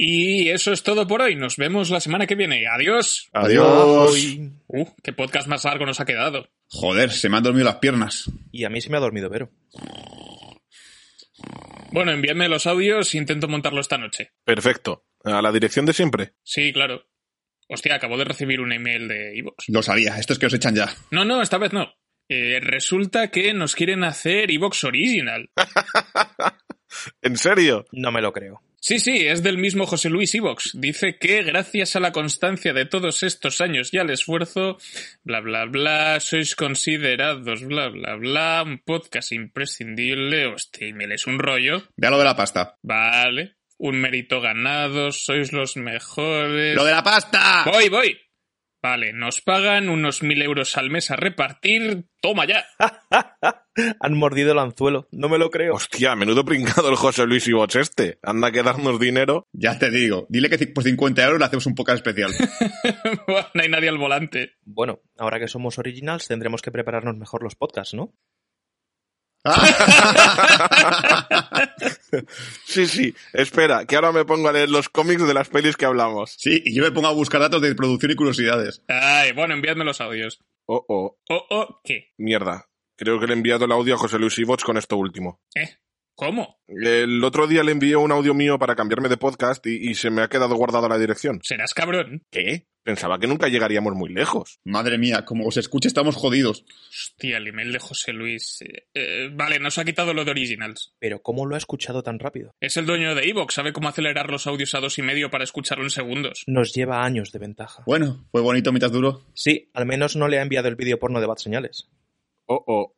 Y eso es todo por hoy. Nos vemos la semana que viene. Adiós. Adiós. Uh, qué podcast más largo nos ha quedado. Joder, se me han dormido las piernas. Y a mí se me ha dormido Vero. Bueno, envíame los audios e intento montarlo esta noche. Perfecto. A la dirección de siempre. Sí, claro. Hostia, acabo de recibir un email de Evox. Lo sabía, esto es que os echan ya. No, no, esta vez no. Eh, resulta que nos quieren hacer Evox Original. ¿En serio? No me lo creo. Sí, sí, es del mismo José Luis Ivox. Dice que gracias a la constancia de todos estos años y al esfuerzo, bla, bla, bla, sois considerados, bla, bla, bla, un podcast imprescindible. Hostia, me es un rollo. Vea lo de la pasta. Vale. Un mérito ganado, sois los mejores. ¡Lo de la pasta! Voy, voy. Vale, nos pagan unos mil euros al mes a repartir. Toma ya. Han mordido el anzuelo. No me lo creo. Hostia, menudo pringado el José Luis Ivox este. Anda que darnos dinero. Ya te digo, dile que por 50 euros le hacemos un podcast especial. no hay nadie al volante. Bueno, ahora que somos originals tendremos que prepararnos mejor los podcasts, ¿no? sí, sí. Espera, que ahora me pongo a leer los cómics de las pelis que hablamos. Sí, y yo me pongo a buscar datos de producción y curiosidades. Ay, bueno, enviadme los audios. Oh, oh. Oh, oh, ¿qué? Mierda. Creo que le he enviado el audio a José Luis Ivox con esto último. ¿Eh? ¿Cómo? El otro día le envié un audio mío para cambiarme de podcast y, y se me ha quedado guardado la dirección. Serás cabrón. ¿Qué? Pensaba que nunca llegaríamos muy lejos. Madre mía, como os escuche estamos jodidos. Hostia, el email de José Luis. Eh, eh, vale, nos ha quitado lo de Originals. Pero ¿cómo lo ha escuchado tan rápido? Es el dueño de Evox, sabe cómo acelerar los audios a dos y medio para escucharlo en segundos. Nos lleva años de ventaja. Bueno, fue bonito mientras duro. Sí, al menos no le ha enviado el vídeo porno de Bad Señales. Oh, oh.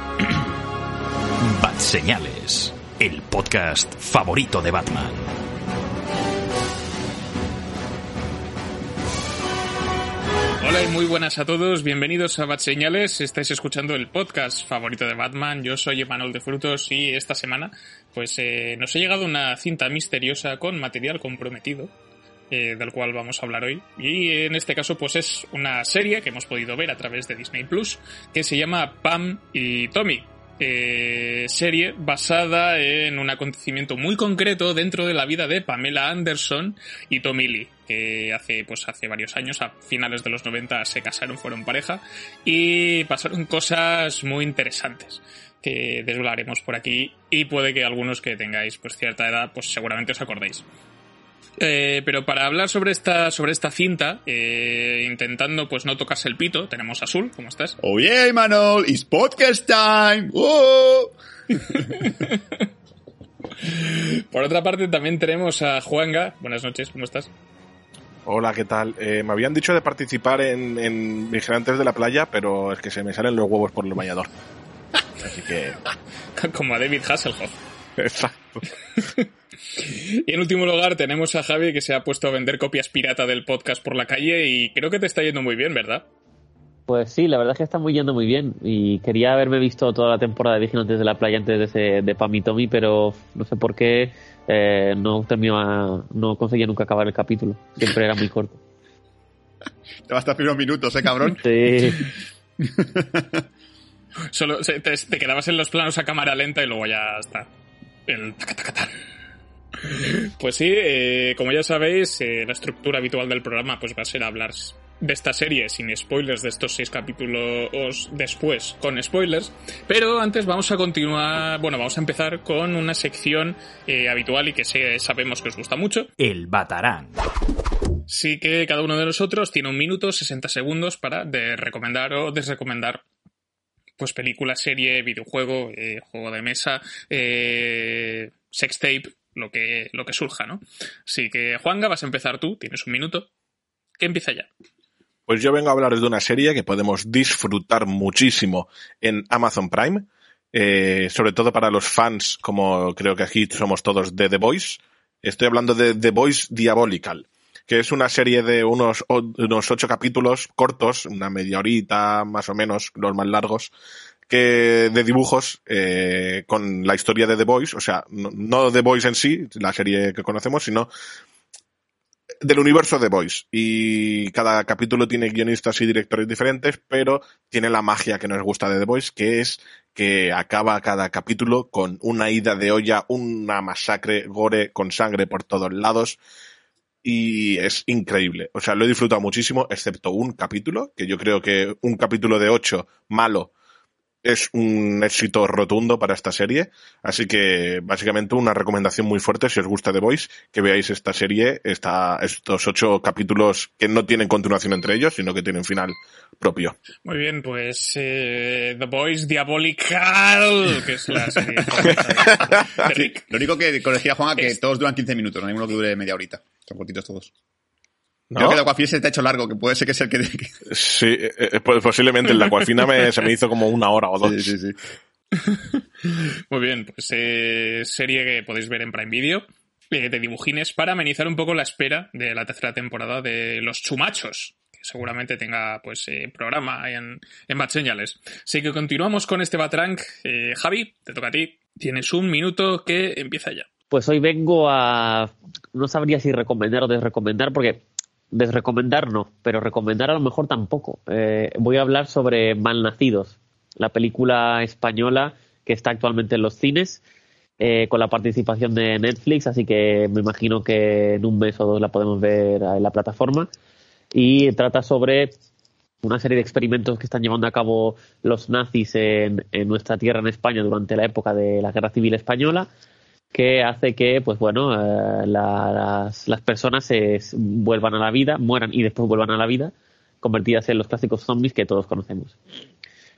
Señales, el podcast favorito de Batman. Hola y muy buenas a todos, bienvenidos a Bat Señales, estáis escuchando el podcast favorito de Batman, yo soy Emanuel de Frutos y esta semana pues eh, nos ha llegado una cinta misteriosa con material comprometido eh, del cual vamos a hablar hoy. Y en este caso, pues es una serie que hemos podido ver a través de Disney Plus, que se llama Pam y Tommy. Eh, serie basada en un acontecimiento muy concreto dentro de la vida de Pamela Anderson y Tommy Lee, que hace, pues hace varios años, a finales de los 90, se casaron, fueron pareja, y pasaron cosas muy interesantes que desvelaremos por aquí y puede que algunos que tengáis pues cierta edad pues seguramente os acordéis. Eh, pero para hablar sobre esta, sobre esta cinta, eh, intentando pues no tocarse el pito, tenemos a Azul, ¿cómo estás? Oh yeah, Manol, it's podcast time. ¡Oh! Por otra parte también tenemos a Juanga, buenas noches, ¿cómo estás? Hola, ¿qué tal? Eh, me habían dicho de participar en, en Vigilantes de la Playa, pero es que se me salen los huevos por el bañador. Así que... Como a David Hasselhoff. Exacto. Y en último lugar tenemos a Javi que se ha puesto a vender copias pirata del podcast por la calle y creo que te está yendo muy bien, ¿verdad? Pues sí, la verdad es que está muy yendo muy bien y quería haberme visto toda la temporada de Vigilantes de la Playa antes de, ese, de Pam y Tommy, pero no sé por qué eh, no terminó no conseguía nunca acabar el capítulo, siempre era muy corto. Te va a estar primeros minutos, ¿eh, cabrón? Sí. Solo te, te, quedabas en los planos a cámara lenta y luego ya está. El tacatacatán. Pues sí, eh, como ya sabéis, eh, la estructura habitual del programa pues va a ser hablar de esta serie sin spoilers de estos seis capítulos después con spoilers. Pero antes vamos a continuar, bueno, vamos a empezar con una sección eh, habitual y que sabemos que os gusta mucho. El Batarán. Sí que cada uno de nosotros tiene un minuto, 60 segundos para de recomendar o desrecomendar pues película, serie, videojuego, eh, juego de mesa, eh, sextape, lo que, lo que surja, ¿no? Así que, Juanga, vas a empezar tú, tienes un minuto. ¿Qué empieza ya? Pues yo vengo a hablar de una serie que podemos disfrutar muchísimo en Amazon Prime, eh, sobre todo para los fans, como creo que aquí somos todos de The Voice. Estoy hablando de The Voice Diabolical, que es una serie de unos, unos ocho capítulos cortos, una media horita más o menos, los más largos, que de dibujos eh, con la historia de The Voice, o sea, no, no The Voice en sí, la serie que conocemos, sino del universo de Voice. Y cada capítulo tiene guionistas y directores diferentes, pero tiene la magia que nos gusta de The Voice, que es que acaba cada capítulo con una ida de olla, una masacre, gore, con sangre por todos lados. Y es increíble. O sea, lo he disfrutado muchísimo, excepto un capítulo, que yo creo que un capítulo de ocho malo es un éxito rotundo para esta serie. Así que básicamente una recomendación muy fuerte si os gusta The Voice, que veáis esta serie, esta, estos ocho capítulos que no tienen continuación entre ellos, sino que tienen final propio. Muy bien, pues eh, The Voice Diabolical, que es la serie. Lo único que corregía Juan que todos duran 15 minutos, no hay uno que dure media horita. Son cortitos todos. ¿No? Creo que el Aquafina se te ha hecho largo, que puede ser que sea el que... Sí, eh, eh, pues posiblemente el Aquafina me, se me hizo como una hora o dos. Sí, sí, sí. Muy bien, pues eh, serie que podéis ver en Prime Video eh, de dibujines para amenizar un poco la espera de la tercera temporada de Los Chumachos, que seguramente tenga pues eh, programa en, en Bad Señales. Así que continuamos con este Batrank. Eh, Javi, te toca a ti. Tienes un minuto que empieza ya. Pues hoy vengo a... No sabría si recomendar o desrecomendar porque desrecomendar no, pero recomendar a lo mejor tampoco. Eh, voy a hablar sobre Malnacidos, la película española que está actualmente en los cines, eh, con la participación de Netflix, así que me imagino que en un mes o dos la podemos ver en la plataforma. Y trata sobre una serie de experimentos que están llevando a cabo los nazis en, en nuestra tierra, en España, durante la época de la Guerra Civil Española que hace que, pues bueno, eh, las, las, personas se vuelvan a la vida, mueran y después vuelvan a la vida, convertidas en los clásicos zombies que todos conocemos.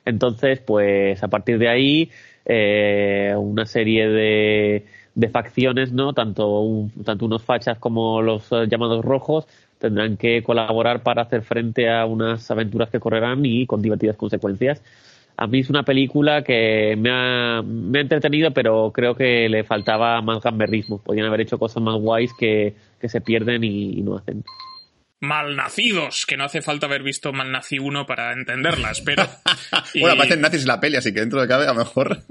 Entonces, pues a partir de ahí, eh, una serie de, de facciones, ¿no? Tanto, un, tanto unos fachas como los eh, llamados rojos tendrán que colaborar para hacer frente a unas aventuras que correrán y con divertidas consecuencias a mí es una película que me ha, me ha entretenido, pero creo que le faltaba más gamberrismo. Podrían haber hecho cosas más guays que, que se pierden y, y, no hacen. Malnacidos, que no hace falta haber visto Malnací 1 para entenderlas, pero... y... bueno, aparecen nazis en la peli, así que dentro de cabe a lo mejor...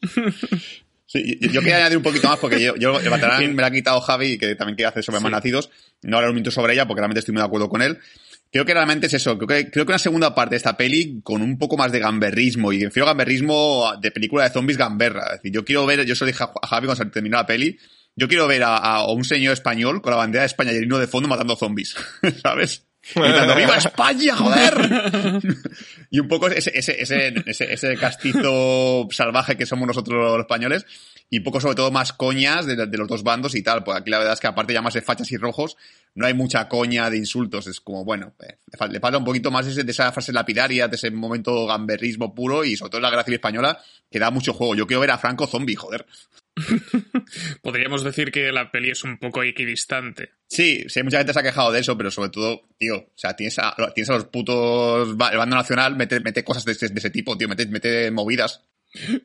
Sí, yo, yo, quería añadir un poquito más porque yo, yo el Batarán me la ha quitado Javi, que también quiere hacer sobre sí. Malnacidos. No hablar un minuto sobre ella porque realmente estoy muy de acuerdo con él. Creo que realmente es eso. Creo que, creo que una segunda parte de esta peli con un poco más de gamberrismo y refiero gamberrismo de película de zombies gamberra. Es decir, yo quiero ver, yo se lo dije a Javi cuando se terminó la peli, yo quiero ver a, a, un señor español con la bandera de España y el himno de fondo matando zombies, ¿sabes? Gritando, ¡Viva España, joder! y un poco ese, ese, ese, ese, ese castizo salvaje que somos nosotros los españoles y poco sobre todo más coñas de, de, los dos bandos y tal. Pues aquí la verdad es que aparte de llamarse fachas y rojos, no hay mucha coña de insultos. Es como, bueno, eh, le falta un poquito más ese, de esa frase lapidaria, de ese momento gamberrismo puro y sobre todo en la guerra civil española que da mucho juego. Yo quiero ver a Franco zombie, joder. Podríamos decir que la peli es un poco equidistante. Sí, sí, mucha gente se ha quejado de eso, pero sobre todo, tío, o sea, tienes a, tienes a los putos, el bando nacional, mete, mete cosas de ese, de ese tipo, tío, mete, mete movidas.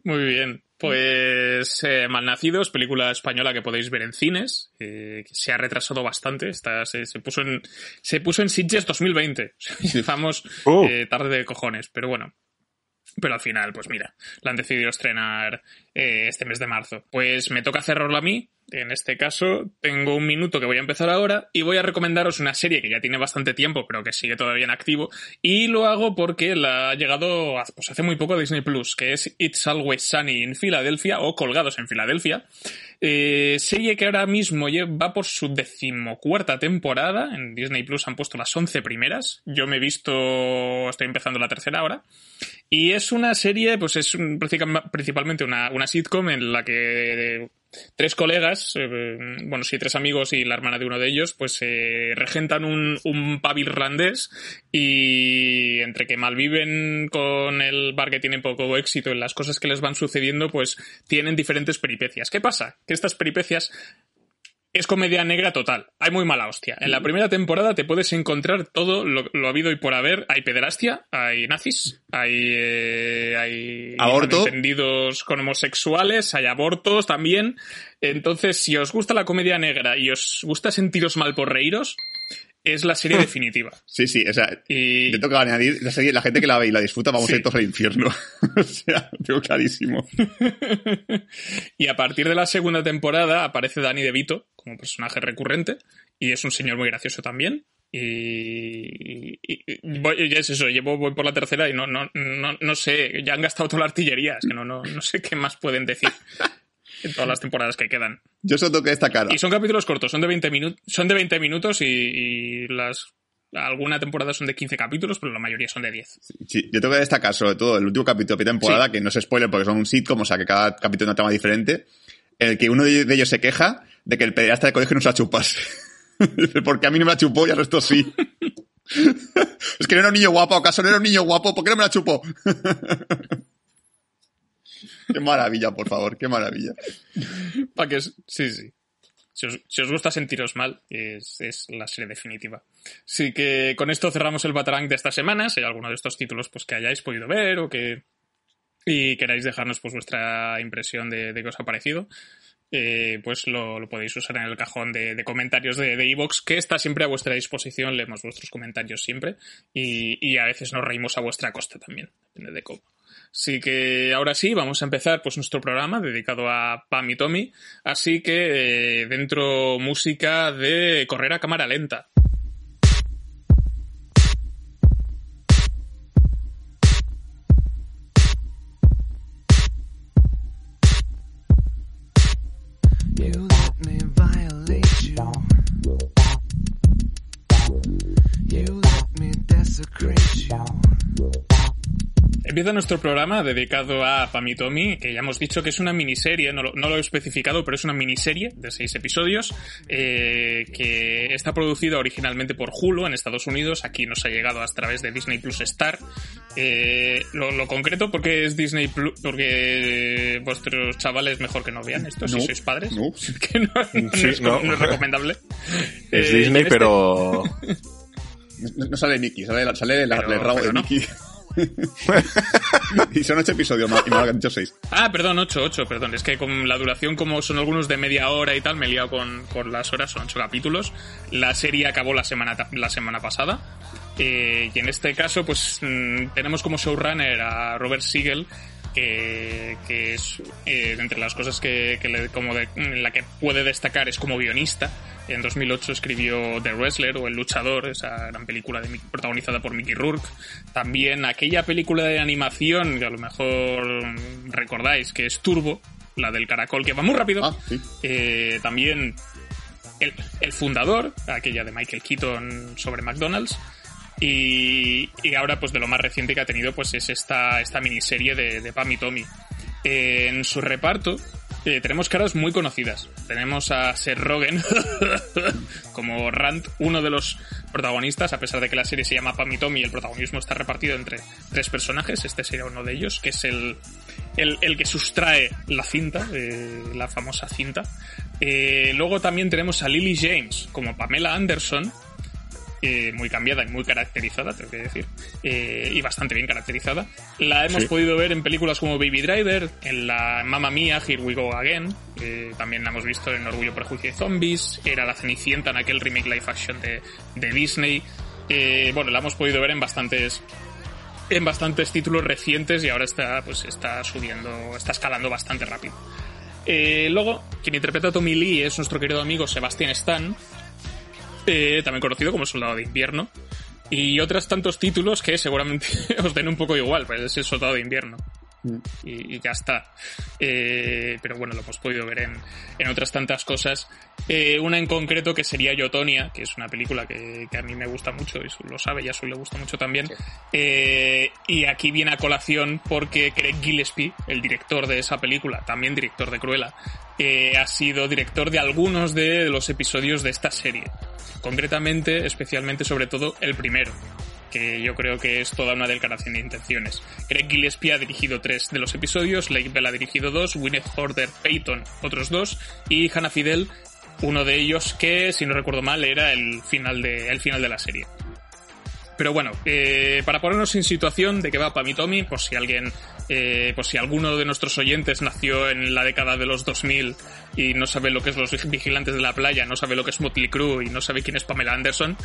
Muy bien. Pues eh, Malnacidos, película española que podéis ver en cines, eh, que se ha retrasado bastante, está, se, se, puso en se puso en Sitges 2020, vamos uh. eh, tarde de cojones, pero bueno. Pero al final, pues mira, la han decidido estrenar eh, este mes de marzo. Pues me toca cerrarlo a mí. En este caso, tengo un minuto que voy a empezar ahora y voy a recomendaros una serie que ya tiene bastante tiempo, pero que sigue todavía en activo. Y lo hago porque la ha llegado pues, hace muy poco a Disney Plus, que es It's Always Sunny in Philadelphia o Colgados en Filadelfia. Eh, serie que ahora mismo va por su decimocuarta temporada. En Disney Plus han puesto las once primeras. Yo me he visto, estoy empezando la tercera ahora. Y es una serie, pues es principalmente una, una sitcom en la que tres colegas, eh, bueno, sí, tres amigos y la hermana de uno de ellos, pues eh, regentan un, un pub irlandés y entre que malviven con el bar que tiene poco éxito en las cosas que les van sucediendo, pues tienen diferentes peripecias. ¿Qué pasa? Que estas peripecias es comedia negra total. Hay muy mala hostia. En la primera temporada te puedes encontrar todo lo, habido y por haber. Hay pederastia, hay nazis, hay, eh, hay ¿Aborto? entendidos con homosexuales, hay abortos también. Entonces, si os gusta la comedia negra y os gusta sentiros mal por reíros, es la serie definitiva. Sí, sí, o sea, y... te toca añadir la serie, la gente que la ve y la disfruta, vamos a ir todos al infierno. o sea, tengo clarísimo. y a partir de la segunda temporada aparece Danny DeVito como personaje recurrente y es un señor muy gracioso también. Y, y, es eso, llevo voy por la tercera y no, no, no, no sé, ya han gastado toda la artillería, es que no, no, no sé qué más pueden decir en todas las temporadas que quedan. Yo solo tengo que destacar. Y son capítulos cortos, son de 20 minutos, son de 20 minutos y, las alguna temporada son de 15 capítulos, pero la mayoría son de 10. Sí, yo tengo que destacar sobre todo el último capítulo de temporada, que no es spoiler porque son un sitcom, o sea que cada capítulo es una trama diferente, en el que uno de ellos se queja de que el pederasta de colegio no se la chupas. porque a mí no me la chupó y al resto sí. es que no era un niño guapo, ¿acaso no era un niño guapo? ¿Por qué no me la chupó? qué maravilla, por favor, qué maravilla. Para que sí, sí. Si os, gusta sentiros mal, es, la serie definitiva. Así que con esto cerramos el Batarang de esta semana. Si hay alguno de estos títulos pues, que hayáis podido ver o que y queráis dejarnos pues vuestra impresión de, de qué os ha parecido, eh, pues lo, podéis usar en el cajón de, comentarios de Evox, que está siempre a vuestra disposición. Leemos vuestros comentarios siempre y, y, a veces nos reímos a vuestra costa también, depende de cómo. Así que ahora sí, vamos a empezar pues nuestro programa dedicado a Pam y Tommy. Así que eh, dentro música de correr a cámara lenta. Empieza nuestro programa dedicado a Pamitomi, que ya hemos dicho que es una miniserie, no lo, he especificado, pero es una miniserie de seis episodios eh, que está producida originalmente por Hulu en Estados Unidos. Aquí nos ha llegado a través de Disney Plus Star. Eh, lo, concreto porque es Disney Plus, porque vuestros chavales mejor que no vean esto si sois padres. No. que no, es, recomendable. Es Disney, este pero. No, sale Nicky, sale, sale el, rabo de Nicky. y son ocho episodios más, y me han dicho seis. Ah, perdón, ocho, ocho, perdón. Es que con la duración, como son algunos de media hora y tal, me he liado con, con las horas, son ocho capítulos. La serie acabó la semana, la semana pasada. Eh, y en este caso, pues mm, tenemos como showrunner a Robert Siegel, que, que es eh, entre las cosas que, que le, como la que puede destacar es como guionista. En 2008 escribió The Wrestler o El Luchador, esa gran película de, protagonizada por Mickey Rourke. También aquella película de animación que a lo mejor recordáis que es Turbo, la del caracol que va muy rápido. Ah, eh, también el, el fundador, aquella de Michael Keaton sobre McDonald's. Y, y, ahora, pues de lo más reciente que ha tenido, pues es esta, esta miniserie de, de Pam y Tommy. en su reparto eh, tenemos caras muy conocidas. Tenemos a Seth Rogen como Rand, uno de los protagonistas, a pesar de que la serie se llama Pam y Tommy el protagonismo está repartido entre tres personajes. Este sería uno de ellos, que es el, el, el que sustrae la cinta, eh, la famosa cinta. Eh, luego también tenemos a Lily James como Pamela Anderson, eh, muy cambiada y muy caracterizada, tengo que decir, eh, y bastante bien caracterizada. La hemos podido ver en películas como Baby Driver, en la Mamma Mía, Here We Go Again, también la hemos visto en Orgullo, Prejuicio y Zombies, era la Cenicienta en aquel remake live action de, de Disney. Eh, bueno, la hemos podido ver en bastantes en bastantes títulos recientes y ahora está, pues, está subiendo, está escalando bastante rápido. Eh, luego, quien interpreta a Tommy Lee es nuestro querido amigo Sebastian Stan, eh, también conocido como Soldado de Invierno, y otros tantos títulos que seguramente os den un poco igual, pues es el Soldado de Invierno. Y, y, ya está. Eh, pero bueno, lo hemos podido ver en, en otras tantas cosas. Eh, una en concreto que sería Yotonia, que es una película que, que a mí me gusta mucho, y lo sabe, y a Su le gusta mucho también. Sí. Eh, y aquí viene a colación porque Craig Gillespie, el director de esa película, también director de Cruella, ha sido director de algunos de los episodios de esta serie. Concretamente, especialmente, sobre todo, el primero que yo creo que es toda una declaración de intenciones. Craig Gillespie ha dirigido tres de los episodios, Lake Bell ha dirigido dos, Gwyneth Horder Payton otros dos, y Hannah Fidel, uno de ellos que, si no recuerdo mal, era el final de, el final de la serie. Pero bueno, eh, para ponernos en situación de que va Pami Tommy, por si alguien, eh, por si alguno de nuestros oyentes nació en la década de los 2000 y no sabe lo que es los vigilantes de la playa, no sabe lo que es Motley Crue y no sabe quién es Pamela Anderson,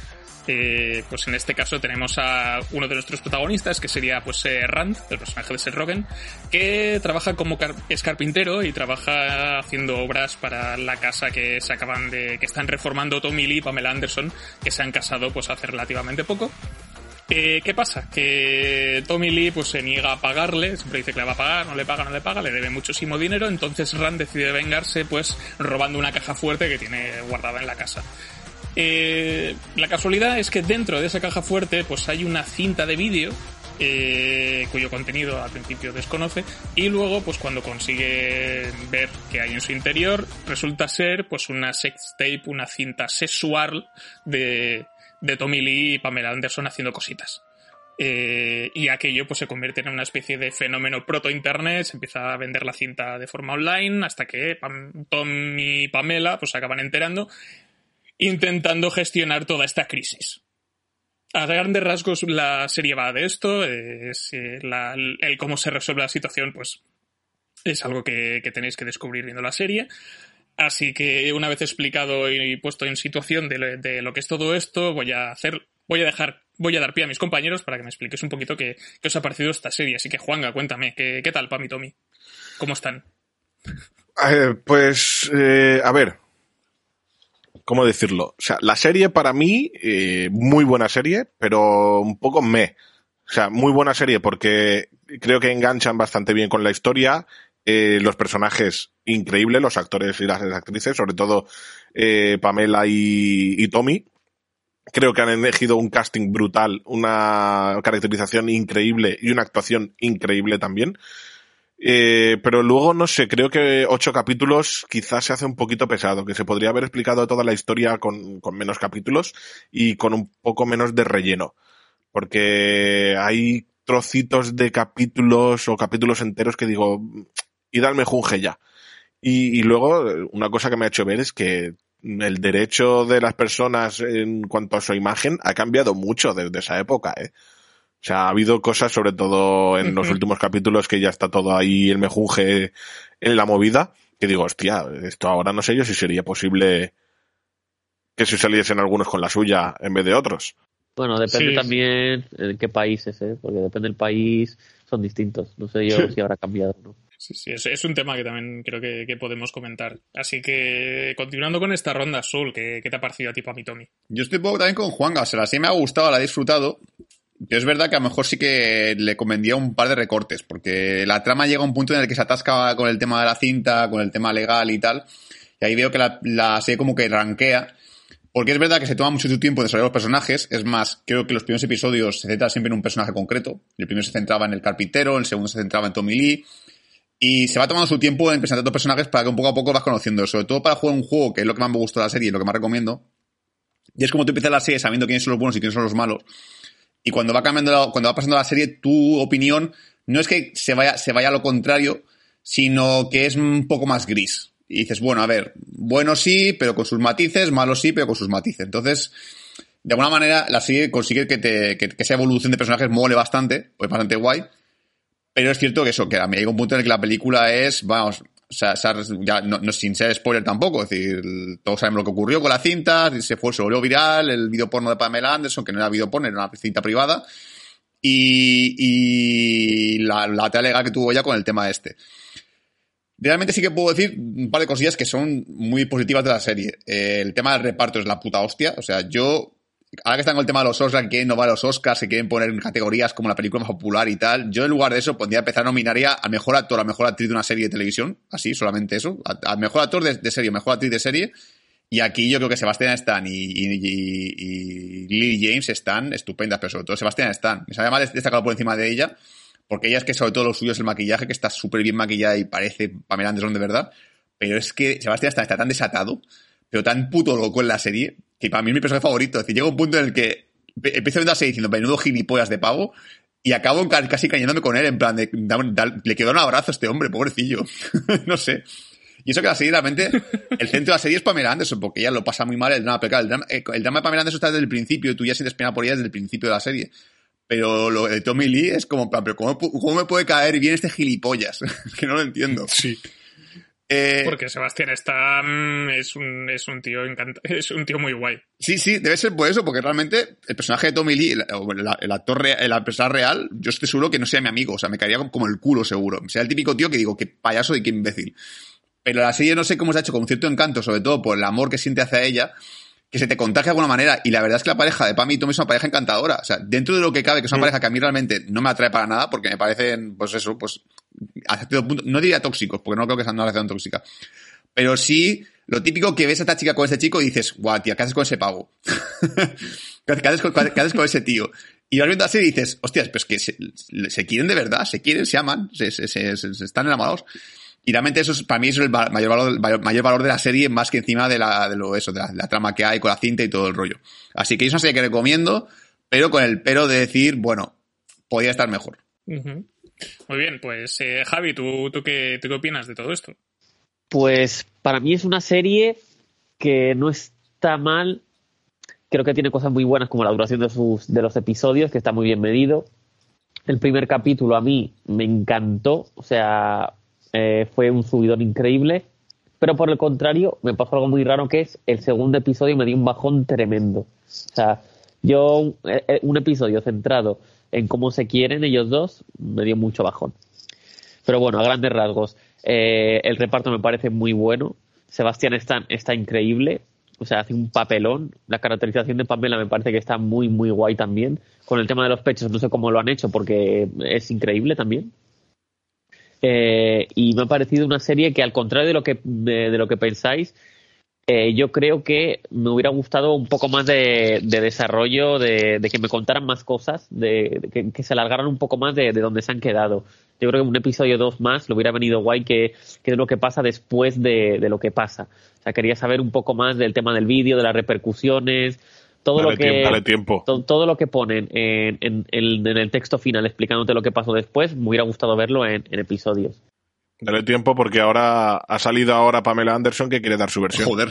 eh, pues en este caso tenemos a uno de nuestros protagonistas, que sería pues eh, Rand, el personaje de Seth Rogen, que trabaja como es carpintero y trabaja haciendo obras para la casa que se acaban de, que están reformando Tommy Lee y Pamela Anderson, que se han casado pues hace relativamente poco. Eh, ¿Qué pasa? Que Tommy Lee pues se niega a pagarle, siempre dice que le va a pagar, no le paga, no le paga, le debe muchísimo dinero, entonces Rand decide vengarse pues robando una caja fuerte que tiene guardada en la casa. Eh, la casualidad es que dentro de esa caja fuerte pues hay una cinta de vídeo eh, cuyo contenido al principio desconoce y luego pues cuando consigue ver qué hay en su interior resulta ser pues una sex tape, una cinta sexual de, de Tommy Lee y Pamela Anderson haciendo cositas. Eh, y aquello pues se convierte en una especie de fenómeno proto-internet, se empieza a vender la cinta de forma online hasta que Pam, Tom y Pamela pues se acaban enterando intentando gestionar toda esta crisis. A grandes rasgos la serie va de esto, es, eh, el cómo se resuelve la situación pues es algo que, que, tenéis que descubrir viendo la serie. Así que una vez explicado y puesto en situación de lo, de lo que es todo esto, voy a hacer, voy a dejar, voy a dar pie a mis compañeros para que me expliques un poquito qué, os ha parecido esta serie. Así que Juanga, cuéntame, ¿qué, qué tal, Pami Tommy? ¿Cómo están? Pues, eh, a ver, ¿cómo decirlo? O sea, la serie para mí, eh, muy buena serie, pero un poco me. O sea, muy buena serie porque creo que enganchan bastante bien con la historia, eh, los personajes increíbles, los actores y las actrices, sobre todo eh, Pamela y, Tommy. Creo que han elegido un casting brutal, una caracterización increíble y una actuación increíble también. Eh, pero luego, no sé, creo que ocho capítulos quizás se hace un poquito pesado, que se podría haber explicado toda la historia con, con menos capítulos y con un poco menos de relleno. Porque hay trocitos de capítulos o capítulos enteros que digo, y dalme junge ya. Y, y, luego, una cosa que me ha hecho ver es que el derecho de las personas en cuanto a su imagen ha cambiado mucho desde esa época, ¿eh? O sea, ha habido cosas, sobre todo en uh -huh. los últimos capítulos, que ya está todo ahí el mejunje en la movida, que digo, hostia, esto ahora no sé yo si sería posible que se saliesen algunos con la suya en vez de otros. Bueno, depende sí, también sí. en qué países, ¿eh? porque depende del país, son distintos. No sé yo sí. si habrá cambiado no. Sí, sí, es, es, un tema que también creo que, que, podemos comentar. Así que, continuando con esta ronda, Sol, ¿qué, qué te ha parecido a ti, mi Tommy? Yo estoy poco también con Juan, o sea, sí me ha gustado, la he disfrutado, yo es verdad que a lo mejor sí que le convendría un par de recortes, porque la trama llega a un punto en el que se atasca con el tema de la cinta, con el tema legal y tal, y ahí veo que la, la serie como que ranquea, porque es verdad que se toma mucho tiempo desarrollar los personajes, es más, creo que los primeros episodios se centran siempre en un personaje concreto, el primero se centraba en el carpintero, el segundo se centraba en Tommy Lee, y se va tomando su tiempo en presentar a otros personajes para que un poco a poco vas conociendo, sobre todo para jugar un juego, que es lo que más me gustó de la serie, lo que más recomiendo, y es como tú empiezas la serie sabiendo quiénes son los buenos y quiénes son los malos, y cuando va cambiando, cuando va pasando la serie, tu opinión no es que se vaya, se vaya a lo contrario, sino que es un poco más gris. Y dices, bueno, a ver, bueno sí, pero con sus matices, malo sí, pero con sus matices. Entonces, de alguna manera, la serie consigue que, te, que, que esa evolución de personajes mole bastante, pues bastante guay. Pero es cierto que eso, que a mí llega un punto en el que la película es, vamos, o sea, ya no, no, sin ser spoiler tampoco, es decir, todos sabemos lo que ocurrió con la cinta, se fue, se volvió viral, el video porno de Pamela Anderson, que no era video porno, era una cinta privada, y, y la, la tealega que tuvo ya con el tema este. Realmente sí que puedo decir un par de cosillas que son muy positivas de la serie. Eh, el tema del reparto es la puta hostia. O sea, yo, ahora que están con el tema de los Oscars, que quieren innovar los Oscars, que quieren poner en categorías como la película más popular y tal, yo en lugar de eso pondría empezar a nominar al mejor actor, a mejor actriz de una serie de televisión. Así, solamente eso. Al mejor actor de, de serie, mejor actriz de serie. Y aquí yo creo que Sebastián Stan y, y, y, y Lily James están estupendas, pero sobre todo Sebastián Stan. Me sabe mal destacado por encima de ella porque ella es que sobre todo lo suyo es el maquillaje, que está súper bien maquillada y parece Pamela Anderson de verdad. Pero es que Sebastián está, está tan desatado, pero tan puto loco en la serie, que para mí es mi personaje favorito. Es decir, llega un punto en el que empiezo viendo la serie diciendo, menudo gilipollas de pavo, y acabo casi cañándome con él, en plan de, le quedó un abrazo a este hombre, pobrecillo. no sé. Y eso que la serie realmente, el centro de la serie es Pamela Anderson, porque ella lo pasa muy mal el drama, pero claro, el drama, el drama de Pamela Anderson está desde el principio, y tú ya sientes pena por ella desde el principio de la serie. Pero lo de Tommy Lee es como, pero ¿cómo, cómo me puede caer bien este gilipollas? que no lo entiendo. Sí. Eh, Porque Sebastián está es un, es un tío encanta, es un tío muy guay. Sí, sí, debe ser por eso, porque realmente el personaje de Tommy Lee, el, el actor real, el persona real, yo estoy seguro que no sea mi amigo, o sea, me caería como el culo seguro. Sea el típico tío que digo, qué payaso y qué imbécil. Pero la serie no sé cómo se ha hecho con un cierto encanto, sobre todo por el amor que siente hacia ella, que se te contagia de alguna manera. Y la verdad es que la pareja de Pam y Tommy es una pareja encantadora. O sea, dentro de lo que cabe, que es una pareja que a mí realmente no me atrae para nada, porque me parecen, pues eso, pues, hasta cierto punto, no diría tóxicos, porque no creo que sea una relación tóxica. Pero sí, lo típico que ves a esta chica con este chico y dices, guau, tía, ¿qué haces con ese pavo? ¿Qué, haces con, ¿Qué ese tío? Y vas viendo así y dices, hostias, pues que se, quieren de verdad, se quieren, se aman, se, están enamorados. Y realmente eso es, para mí es el mayor valor, mayor valor de la serie, más que encima de la, de lo, eso, de la, trama que hay con la cinta y todo el rollo. Así que es una serie que recomiendo, pero con el pero de decir, bueno, podría estar mejor. Muy bien, pues eh, Javi, ¿tú, tú, qué, ¿tú opinas de todo esto? Pues para mí es una serie que no está mal. Creo que tiene cosas muy buenas como la duración de, sus, de los episodios, que está muy bien medido. El primer capítulo a mí me encantó, o sea, eh, fue un subidón increíble. Pero por el contrario, me pasó algo muy raro que es el segundo episodio me dio un bajón tremendo. O sea, yo, eh, eh, un episodio centrado en cómo se quieren ellos dos, me dio mucho bajón. Pero bueno, a grandes rasgos, el reparto me parece muy bueno. Sebastián está, está increíble. O sea, hace un papelón. La caracterización de Pamela me parece que está muy, muy guay también. Con el tema de los pechos, no sé cómo lo han hecho porque es increíble también. Eh, y me ha parecido una serie que, al contrario de lo que, de, lo que pensáis, eh, yo creo que me hubiera gustado un poco más de, desarrollo, de, que me contaran más cosas, de, que, se alargaran un poco más de, donde se han quedado. Yo creo que un episodio dos más le hubiera venido guay que, que lo que pasa después de, lo que pasa. O sea, quería saber un poco más del tema del vídeo, de las repercusiones, todo lo que tiempo, Todo, lo que ponen en, en, el texto final explicándote lo que pasó después, me hubiera gustado verlo en, episodios. Dale tiempo porque ahora ha salido ahora Pamela Anderson que quiere dar su versión. Joder.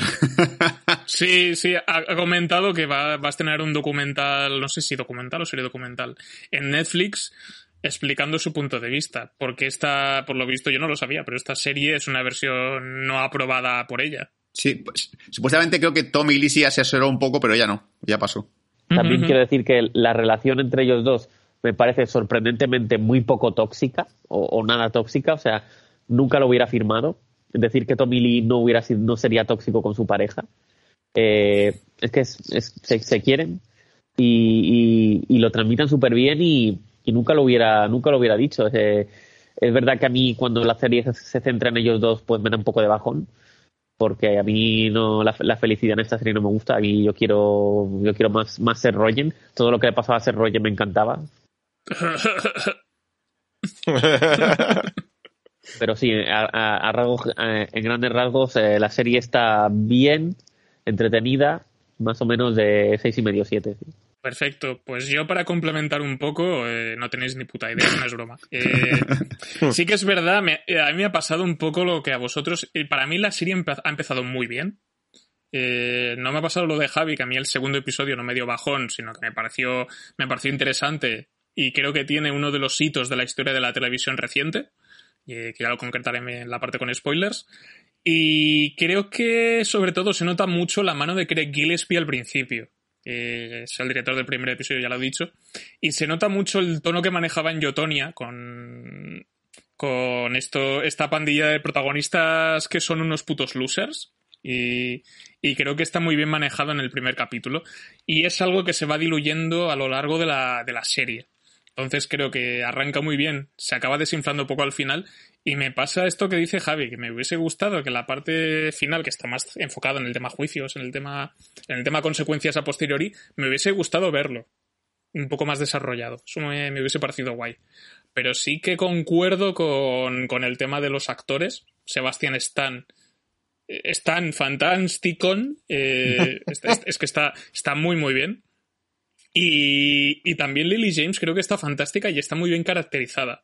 sí, sí, ha, comentado que va, vas a tener un documental, no sé si documental o serie documental, en Netflix explicando su punto de vista. Porque esta, por lo visto, yo no lo sabía, pero esta serie es una versión no aprobada por ella. Sí, pues, supuestamente creo que Tommy y Lizzie asesoró un poco, pero ya no, ya pasó. También quiero decir que la relación entre ellos dos me parece sorprendentemente muy poco tóxica o, nada tóxica, o sea, nunca lo hubiera firmado. Es decir, que Tommy Lee no, hubiera sido, no sería tóxico con su pareja. Eh, es que se, quieren y, lo transmitan súper bien y, nunca lo hubiera nunca lo hubiera dicho. es verdad que a mí cuando la serie se centra en ellos dos pues me da un poco de bajón porque a mí no la, felicidad en esta serie no me gusta y yo quiero yo quiero más más ser Rogen todo lo que le pasaba a ser Rogen me encantaba pero sí a, rasgos, en grandes rasgos eh, la serie está bien entretenida más o menos de seis y medio siete Perfecto, pues yo para complementar un poco, eh, no tenéis ni puta idea, no es broma. Eh, sí que es verdad, eh, a mí me ha pasado un poco lo que a vosotros. para mí la serie ha empezado muy bien. no me ha pasado lo de Javi, que a mí el segundo episodio no me dio bajón, sino que me pareció, me pareció interesante y creo que tiene uno de los hitos de la historia de la televisión reciente, que ya lo concretaré en la parte con spoilers. Y creo que sobre todo se nota mucho la mano de Craig Gillespie al principio que es el director del primer episodio, ya lo he dicho, y se nota mucho el tono que manejaba en Yotonia con, con esto, esta pandilla de protagonistas que son unos putos losers. Y, y, creo que está muy bien manejado en el primer capítulo. Y es algo que se va diluyendo a lo largo de la, de la serie. Entonces creo que arranca muy bien, se acaba desinflando poco al final y me pasa esto que dice Javi, que me hubiese gustado que la parte final, que está más enfocada en el tema juicios, en el tema, en el tema consecuencias a posteriori, me hubiese gustado verlo un poco más desarrollado. Eso me, hubiese parecido guay. Pero sí que concuerdo con, con el tema de los actores. Sebastián Stan. Stan Fantasticon. Eh, es, es, que está, está muy, muy bien. Y, también Lily James creo que está fantástica y está muy bien caracterizada.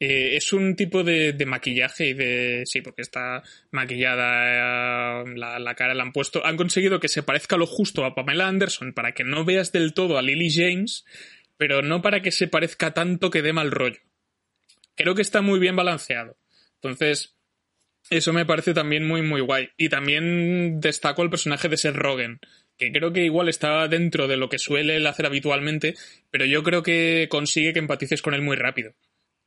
Eh, es un tipo de, de, maquillaje y de. Sí, porque está maquillada, eh, la, la, cara la han puesto. Han conseguido que se parezca lo justo a Pamela Anderson para que no veas del todo a Lily James, pero no para que se parezca tanto que dé mal rollo. Creo que está muy bien balanceado. Entonces, eso me parece también muy, muy guay. Y también destaco el personaje de Seth Rogen, que creo que igual está dentro de lo que suele hacer habitualmente, pero yo creo que consigue que empatices con él muy rápido.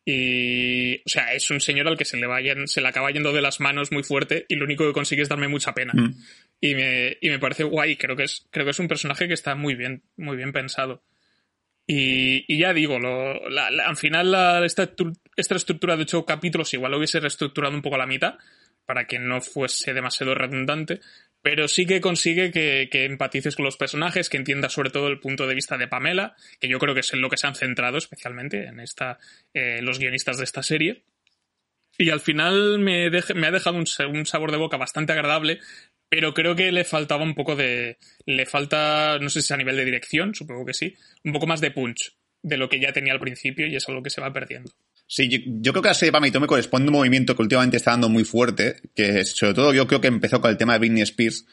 Y, o sea, es un señor al que se le, vayan, se le acaba yendo de las manos muy fuerte y lo único que consigue es darme mucha pena. Mm. Y, me, y me parece guay. Creo que, es, creo que es un personaje que está muy bien, muy bien pensado. Y, y ya digo, lo, la, la, al final la, esta, esta estructura de ocho capítulos igual lo hubiese reestructurado un poco a la mitad para que no fuese demasiado redundante, pero sí que consigue que, empatices con los personajes, que entiendas sobre todo el punto de vista de Pamela, que yo creo que es en lo que se han centrado especialmente en esta, eh, los guionistas de esta serie. Y al final me, ha dejado un, un, sabor de boca bastante agradable, pero creo que le faltaba un poco de... Le falta, no sé si a nivel de dirección, supongo que sí, un poco más de punch de lo que ya tenía al principio y es algo que se va perdiendo. Sí, yo, creo que la serie para mí me corresponde un movimiento que últimamente está dando muy fuerte, que sobre todo yo creo que empezó con el tema de Britney Spears,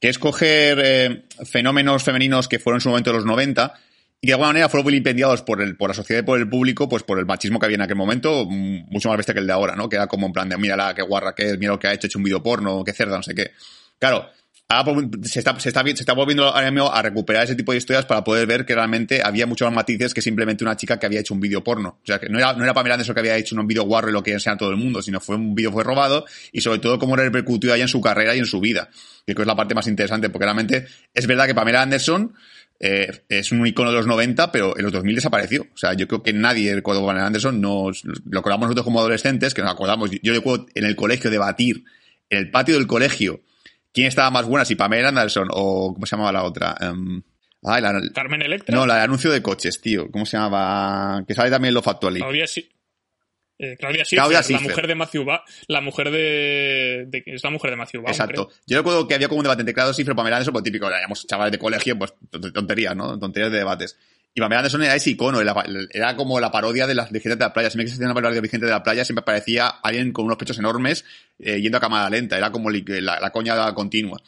que es coger eh, fenómenos femeninos que fueron en su momento de los 90 y de alguna manera fueron vilipendiados por, el, por la sociedad y por el público, pues por el machismo que había en aquel momento, mucho más bestia que el de ahora, ¿no? Que era como en plan de, mira qué guarra que es, mira lo que ha hecho, hecho un video porno, qué cerda, no sé qué. Claro, Ahora se está, se, está, se está volviendo a recuperar ese tipo de historias para poder ver que realmente había muchos más matices que simplemente una chica que había hecho un vídeo porno. O sea, que no era, no era Pamela Anderson que había hecho un vídeo guarro y lo que enseña todo el mundo, sino fue un vídeo fue robado y sobre todo cómo repercutió ahí en su carrera y en su vida. Que es la parte más interesante, porque realmente es verdad que Pamela Anderson eh, es un icono de los 90, pero en los 2000 desapareció. O sea, yo creo que nadie recuerda a Pamela Anderson, nos, lo acordamos nosotros como adolescentes, que nos acordamos, yo recuerdo en el colegio debatir, en el patio del colegio, quién estaba más buena, si Pamela Anderson o ¿cómo se llamaba la otra? Um, ah, la, Carmen Electra. No, la de anuncio de coches, tío. ¿Cómo se llamaba? Que sale también lo Factually. Claudia, sí. Eh, Claudia, Schiffer, Claudia la mujer de Matthew ba la mujer de, de, es la mujer de Matthew Baum, Exacto. Creo. Yo recuerdo que había como un debate entre Claudia Schiffer y Pamela Anderson, pues típico, éramos chavales de colegio, pues tonterías, ¿no? Tonterías de debates. Y Pamela Anderson era ese icono, era como la parodia de las Virgentes de la Playa. Siempre que se hacía una parodia de Virgentes de la Playa, siempre parecía alguien con unos pechos enormes eh, yendo a cámara lenta. Era como la, la coña continua.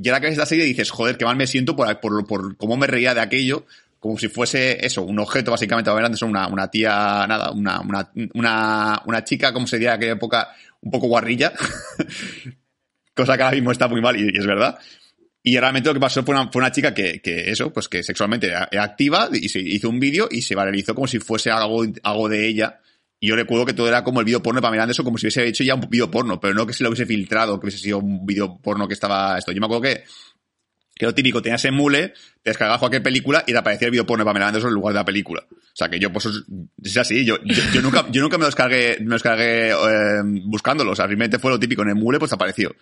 Y ahora que ves la serie dices, joder, qué mal me siento por, por, por cómo me reía de aquello, como si fuese eso, un objeto básicamente, Pamela una, una tía, nada, una, una, una, una chica, como se diría en aquella época, un poco guarrilla. Cosa que ahora mismo está muy mal y es verdad. Y realmente lo que pasó fue una, fue una chica que, que, eso, pues que sexualmente era, activa y se hizo un vídeo y se viralizó como si fuese algo, algo de ella. Y yo recuerdo que todo era como el vídeo porno de Pamela Anderson, como si hubiese hecho ya un vídeo porno, pero no que se lo hubiese filtrado, que hubiese sido un vídeo porno que estaba esto. Yo me acuerdo que, que lo típico, tenías en mule, te descargabas cualquier película y te aparecía el vídeo porno de Pamela Anderson en lugar de la película. O sea que yo, pues, es así, yo, yo, yo nunca, yo nunca me lo descargué, me lo descargué eh, buscándolo. O sea, realmente fue lo típico, en el mule pues apareció.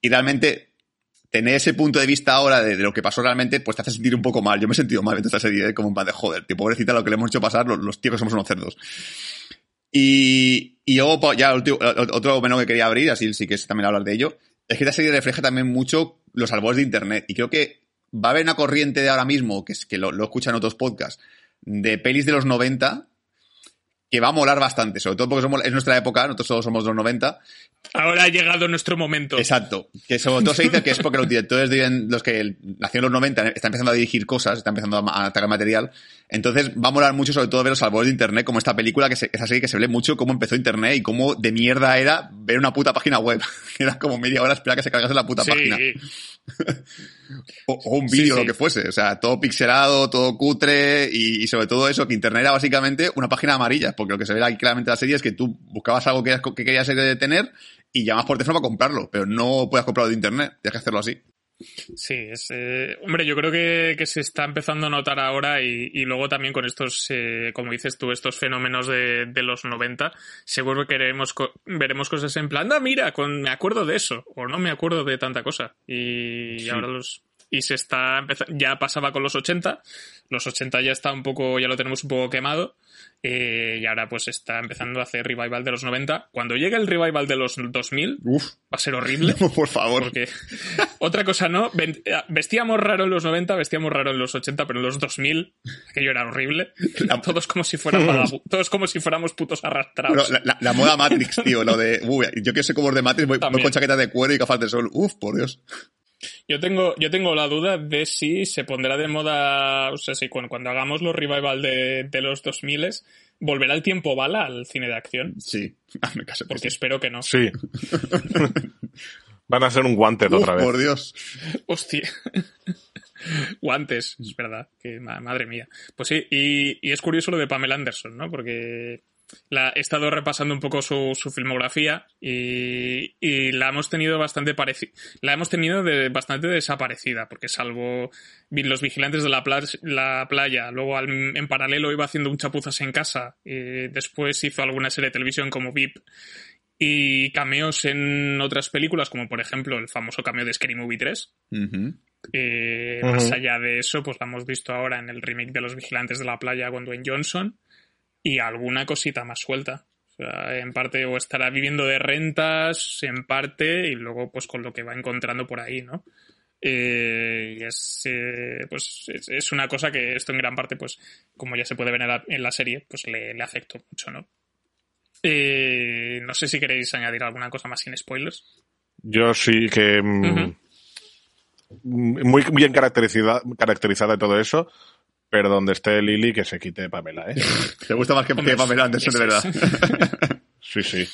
Y realmente, tener ese punto de vista ahora de, lo que pasó realmente, pues te hace sentir un poco mal. Yo me he sentido mal en esta serie, ¿eh? como un pan de joder, tío, pobrecita lo que le hemos hecho pasar, los, los tíos somos unos cerdos. Y, y luego, ya otro, otro menú que quería abrir, así sí que es también hablar de ello, es que esta serie refleja también mucho los albores de Internet. Y creo que va a haber una corriente de ahora mismo, que es que lo, lo escuchan otros podcasts, de pelis de los 90, que va a molar bastante, sobre todo porque somos, es nuestra época, nosotros todos somos de los 90. Ahora ha llegado nuestro momento. Exacto. Que sobre todo se dice que es porque los directores los que nacieron en los 90 están empezando a dirigir cosas, están empezando a atacar material. Entonces va a molar mucho sobre todo ver los albores de internet, como esta película, que se, esa serie que se ve mucho cómo empezó internet y cómo de mierda era ver una puta página web. era como media hora esperar que se cargase la puta página. o, un vídeo, lo que fuese. O sea, todo pixelado, todo cutre y, sobre todo eso, que internet era básicamente una página amarilla, porque lo que se ve aquí claramente en la serie es que tú buscabas algo que, que querías tener y llamas por teléfono para comprarlo, pero no puedes comprarlo de internet, tienes que hacerlo así. Sí, es, eh, hombre, yo creo que, que, se está empezando a notar ahora y, y luego también con estos, eh, como dices tú, estos fenómenos de, de los 90, seguro que veremos, veremos cosas en plan, ah, mira, con, me acuerdo de eso, o no me acuerdo de tanta cosa. Y, sí. ahora los, y se está empezando, ya pasaba con los 80, los 80 ya está un poco, ya lo tenemos un poco quemado, eh, y ahora pues está empezando a hacer revival de los 90. Cuando llegue el revival de los 2000, Uf. va a ser horrible. No, por favor. Porque otra cosa no, vestíamos raro en los 90, vestíamos raro en los 80, pero en los 2000 aquello era horrible. Todos como si fuéramos, todos como si fuéramos putos arrastrados. La, la, la, moda Matrix, tío, lo de, uy, yo que sé como es de Matrix, voy, voy, con chaqueta de cuero y gafas de sol. Uf, por Dios. Yo tengo, yo tengo la duda de si se pondrá de moda, o sea, si cuando, cuando hagamos los revival de, de los 2000 ¿volverá el tiempo bala al cine de acción? Sí, caso Porque sí. espero que no. Sí. Van a ser un guante otra vez. Por Dios. Hostia. Guantes, es verdad. Que madre mía. Pues sí, y, y, es curioso lo de Pamela Anderson, ¿no? Porque la, he estado repasando un poco su, su filmografía y, y, la hemos tenido bastante parecida. La hemos tenido de, bastante desaparecida, porque salvo los vigilantes de la, pla la playa, luego al, en paralelo iba haciendo un chapuzas en casa, y después hizo alguna serie de televisión como VIP y cameos en otras películas, como por ejemplo el famoso cameo de Scary Movie 3. Uh -huh. eh, uh -huh. Más allá de eso, pues la hemos visto ahora en el remake de Los Vigilantes de la Playa con Dwayne Johnson y alguna cosita más suelta. O sea, en parte o estará viviendo de rentas, en parte, y luego pues con lo que va encontrando por ahí, ¿no? Eh, y es, eh, pues, es, es, una cosa que esto en gran parte, pues, como ya se puede ver en la, en la serie, pues le, le, afectó mucho, ¿no? Eh, no sé si queréis añadir alguna cosa más sin spoilers. Yo sí que... Uh -huh. Muy bien caracterizada, caracterizada todo eso, pero donde esté Lily, que se quite Pamela, ¿eh? Te gusta más que, Hombre, que Pamela Anderson, de verdad. sí, sí.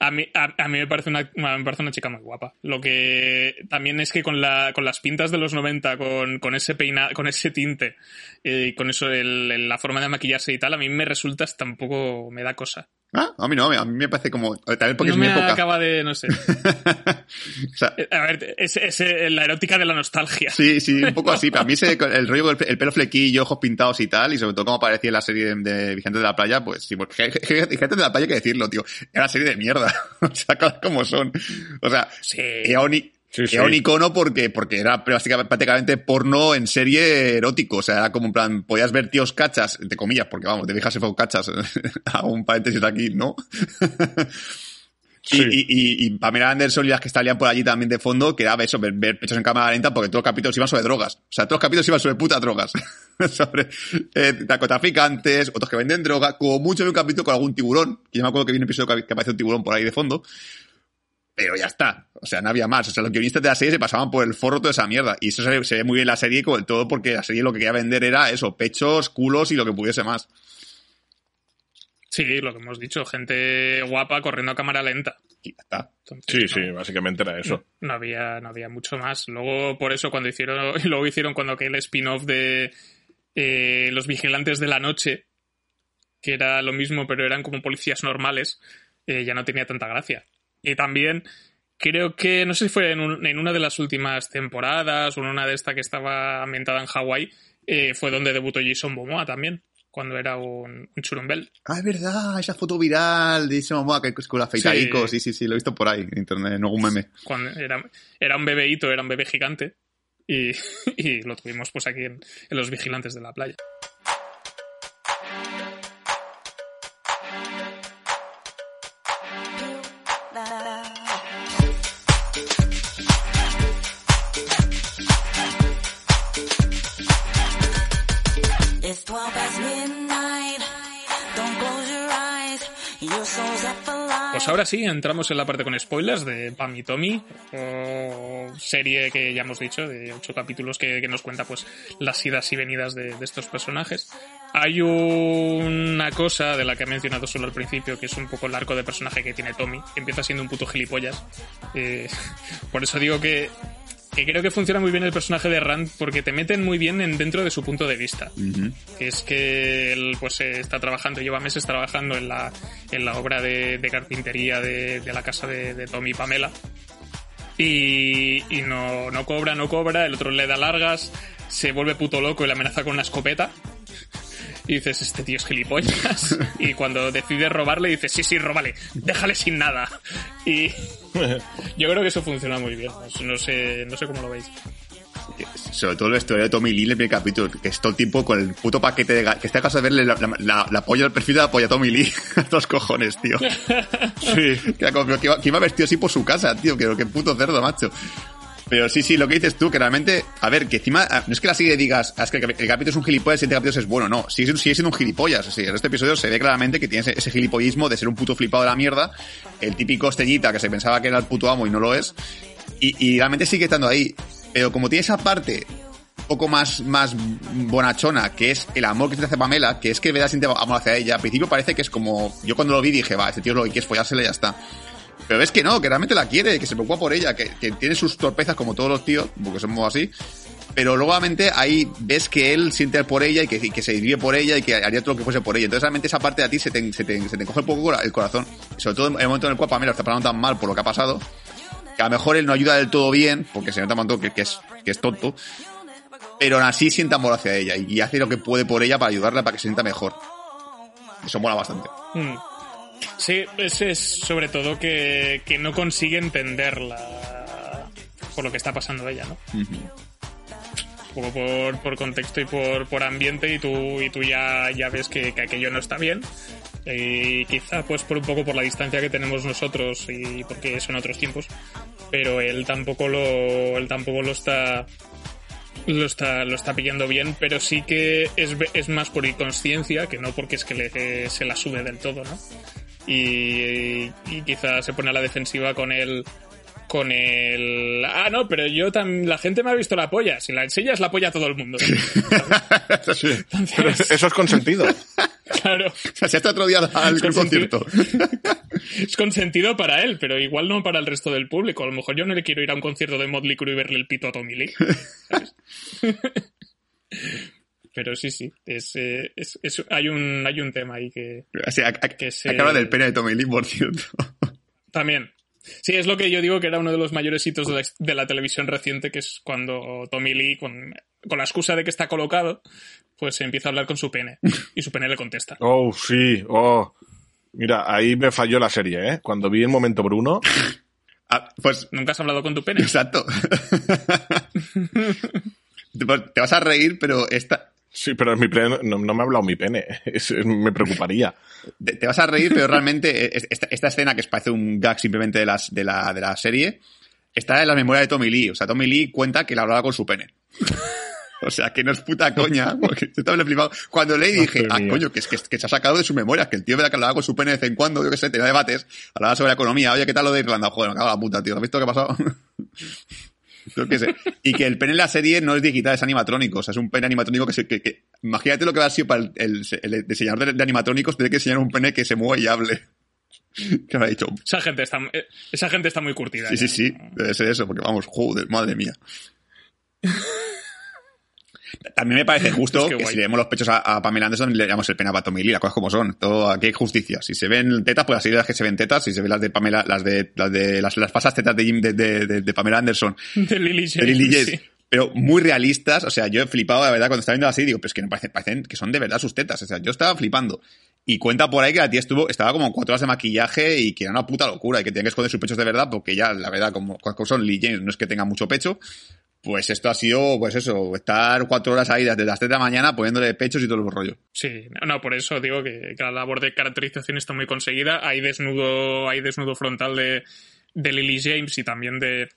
A mí, a, a, mí me parece una me parece una chica muy guapa. Lo que también es que con la con las pintas de los 90, con, con ese peinado, con ese tinte y con eso el, la forma de maquillarse y tal, a mí me resulta hasta un poco me da cosa. Ah, a mí no, a mí me parece como también porque no es mi me época. acaba de no sé. o sea, a ver, es, es, la erótica de la nostalgia. Sí, sí, un poco así, pero a mí ese, el rollo el, el pelo flequillo, ojos pintados y tal, y sobre todo como aparecía en la serie de, de Vigentes de la Playa, pues sí, porque Vigentes de la Playa hay que decirlo, tío, era una serie de mierda. o sea, como son. O sea, sí. era un, Sí, sí. Era un icono porque, porque era prácticamente porno en serie erótico. O sea, era como en plan, podías ver tíos cachas, entre comillas, porque vamos, de viejas se fue cachas. Hago un paréntesis aquí, ¿no? Sí. Y, y, y, Pamela Anderson y las que estarían por allí también de fondo, que era eso, ver, ver, pechos en cámara lenta, porque todos los capítulos iban sobre drogas. O sea, todos los capítulos iban sobre putas drogas. sobre eh, narcotraficantes, otros que venden droga, como mucho en un capítulo con algún tiburón, que yo me acuerdo que vi un episodio que, que aparece un tiburón por ahí de fondo. Pero ya está. O sea, no había más. O sea, los guionistas de la serie se pasaban por el forro toda esa mierda. Y eso se, se ve muy bien en la serie, con todo porque la serie lo que quería vender era eso, pechos, culos y lo que pudiese más. Sí, lo que hemos dicho, gente guapa corriendo a cámara lenta. Y ya está. Entonces, sí, no, sí, básicamente era eso. No, no, había, no había mucho más. Luego, por eso, cuando hicieron, luego hicieron cuando aquel spin-off de eh, Los Vigilantes de la Noche, que era lo mismo, pero eran como policías normales, eh, ya no tenía tanta gracia. Y también creo que, no sé si fue en, un, en una de las últimas temporadas o en una de estas que estaba ambientada en Hawái, eh, fue donde debutó Jason Momoa también, cuando era un, un churumbel. Ah, es verdad, esa foto viral de Jason Momoa que es con la feitaico, sí. sí, sí, sí, lo he visto por ahí en internet, en algún meme. Cuando era, era un bebeíto, era un bebé gigante y, y lo tuvimos pues aquí en, en Los Vigilantes de la Playa. Pues ahora sí, entramos en la parte con spoilers de Pam y Tommy, serie que ya hemos dicho, de ocho capítulos que, nos cuenta pues las idas y venidas de, estos personajes. Hay una cosa de la que he mencionado solo al principio, que es un poco el arco de personaje que tiene Tommy, empieza siendo un puto gilipollas. Eh, por eso digo que que creo que funciona muy bien el personaje de Rand porque te meten muy bien en, dentro de su punto de vista. Que es que él pues está trabajando, lleva meses trabajando en la, en la obra de, carpintería de, la casa de, de Tommy y Pamela. Y, y no, no cobra, no cobra, el otro le da largas, se vuelve puto loco y le amenaza con una escopeta y dices, este tío es gilipollas. y cuando decides robarle, dices, sí, sí, róbale, déjale sin nada. Y yo creo que eso funciona muy bien. No sé, no sé cómo lo veis. Sobre todo la historia de Tommy Lee en el primer capítulo, que es todo el tiempo con el puto paquete de que está de verle la, la, la, polla, el perfil de la polla a Tommy Lee. a dos cojones, tío. sí. Que, iba, que, iba, vestido así por su casa, tío. Que, que puto cerdo, macho. Pero sí, sí, lo que dices tú, que realmente, a ver, que encima, ah, no es que la serie digas, ah, es que el, capítulo es un gilipollas y el capítulo es bueno, no, sigue, sigue siendo un gilipollas. Sí, en este episodio se ve claramente que tiene ese, gilipollismo de ser un puto flipado de la mierda, el típico estellita que se pensaba que era el puto amo y no lo es, y, realmente sigue estando ahí. Pero como tiene esa parte poco más, más bonachona, que es el amor que se hace Pamela, que es que Veda siente amor hacia ella. Al principio parece que es como, yo cuando lo vi dije, va, este tío lo que quiere es follársela y ya está. Pero ves que no, que realmente la quiere, que se preocupa por ella, que, tiene sus torpezas como todos los tíos, porque somos así. Pero luego ahí ves que él siente por ella y que, se divide por ella y que haría todo lo que fuese por ella. Entonces realmente esa parte de ti se te, se te, se te coge un poco el corazón. Sobre todo en el momento en el cual Pamela está pasando tan mal por lo que ha pasado, que a lo mejor él no ayuda del todo bien, porque se nota un que, que, es, que es tonto, pero aún así siente amor hacia ella y, hace lo que puede por ella para ayudarla para que se sienta mejor. Eso mola bastante. Mm. Sí, es, sobre todo que, no consigue entenderla por lo que está pasando ella, ¿no? Un poco por, contexto y por, por ambiente y tú, y tú ya, ya ves que, aquello no está bien. Y quizá pues por un poco por la distancia que tenemos nosotros y porque son otros tiempos. Pero él tampoco lo, él tampoco lo está lo está, lo está pillando bien, pero sí que es, es más por inconsciencia que no porque es que le, se la sube del todo, ¿no? Y, y quizás se pone a la defensiva con el con el ah no pero yo también la gente me ha visto la polla si la enseñas la polla a todo el mundo. Eso es consentido. claro. O sea si hasta otro día al concierto. Es consentido para él pero igual no para el resto del público. A lo mejor yo no le quiero ir a un concierto de Motley Crue y verle el pito a Tommy Lee pero sí, sí, es, eh, es, es, hay, un, hay un tema ahí que... que se... Acaba del pene de Tommy Lee, por cierto. También. Sí, es lo que yo digo que era uno de los mayores hitos de la, televisión reciente, que es cuando Tommy Lee, con, con, la excusa de que está colocado, pues empieza a hablar con su pene. Y su pene le contesta. Oh, sí, oh. Mira, ahí me falló la serie, ¿eh? Cuando vi el momento Bruno... Ah, pues nunca has hablado con tu pene. Exacto. te vas a reír, pero esta, Sí, pero mi pene, no, me ha hablado mi pene. me preocuparía. Te, vas a reír, pero realmente esta, escena que parece un gag simplemente de, las, de, la, de la serie está en la memoria de Tommy Lee. O sea, Tommy Lee cuenta que la hablaba con su pene. O sea, que no es puta coña, porque yo estaba flipado. Cuando leí dije, ah, coño, que, es que, se ha sacado de su memoria, que el tío que hablaba con su pene de vez en cuando, yo que sé, tenía debates, hablaba sobre la economía, oye, ¿qué tal lo de Irlanda? Joder, me cago la puta, tío, ¿has visto qué ha pasado? Y que el pene en la serie no es digital, es animatrónico. O sea, es un pene animatrónico que se. Que, imagínate lo que va a ser para el, diseñador de, animatrónicos, tener que enseñar un pene que se mueva y hable. ¿Qué me ha dicho? Esa gente está, eh, esa gente está muy curtida. Sí, sí, sí. Debe ser eso, porque vamos, joder, madre mía. También me parece justo que, si le demos los pechos a, Pamela Anderson, le damos el pena a Tommy Lee, las cosas como son. Todo, aquí hay justicia. Si se ven tetas, pues así las que se ven tetas. Si se ven las de Pamela, las de, las de, las, las pasas tetas de Jim, de, de, de, Pamela Anderson. De Lily James. Pero muy realistas. O sea, yo he flipado, la verdad, cuando estaba viendo así, digo, pues que me parecen, parecen que son de verdad sus tetas. O sea, yo estaba flipando. Y cuenta por ahí que la tía estuvo, estaba como cuatro horas de maquillaje y que era una puta locura y que tenía que esconder sus pechos de verdad porque ya, la verdad, como, como son Lily James, no es que tenga mucho pecho, pues esto ha sido, pues eso, estar cuatro horas ahí desde las 3 de la mañana poniéndole pechos y todo el rollo. Sí, no, por eso digo que, la labor de caracterización está muy conseguida. Hay desnudo, hay desnudo frontal de, de Lily James y también de,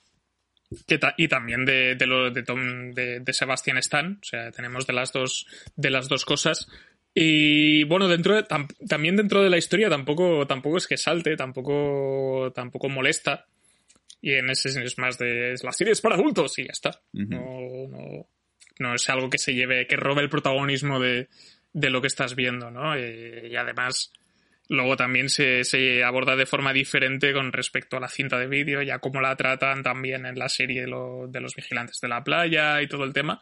y también de, de, lo, de, Tom, de, Sebastian Stan. O sea, tenemos de las dos, de las dos cosas. Y bueno, dentro de, también dentro de la historia tampoco, tampoco es que salte, tampoco, tampoco molesta. Y en ese es más de la serie es para adultos y ya está. no, no, no, es algo que se lleve, que robe el protagonismo de, de lo que estás viendo, ¿no? y además, luego también se, se, aborda de forma diferente con respecto a la cinta de vídeo, ya como la tratan también en la serie de, de los vigilantes de la playa y todo el tema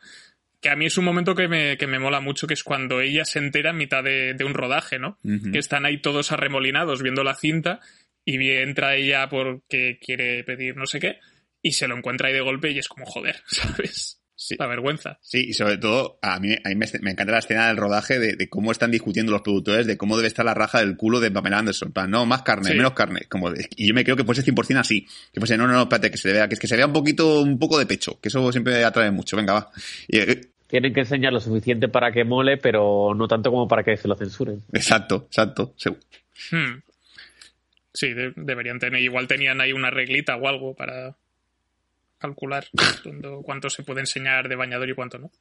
que a mí es un momento que me, que me mola mucho, que es cuando ella se entera en mitad de, de un rodaje, ¿no? Que están ahí todos arremolinados viendo la cinta y entra ella porque quiere pedir no sé qué y se lo encuentra ahí de golpe y es como joder, ¿sabes? Sí. La vergüenza. Sí, y sobre todo, a mí, a mí me, encanta la escena del rodaje de, cómo están discutiendo los productores de cómo debe estar la raja del culo de Pamela Anderson. no, más carne, menos carne. Como y yo me creo que fuese 100% así. Que fuese, no, no, no, espérate, que se vea, que es que se vea un poquito, un poco de pecho. Que eso siempre atrae mucho. Venga, va. Eh, Tienen que enseñar lo suficiente para que mole, pero no tanto como para que se lo censuren. Exacto, exacto. Hmm. Sí, deberían tener. Igual tenían ahí una reglita o algo para calcular cuánto se puede enseñar de bañador y cuánto no.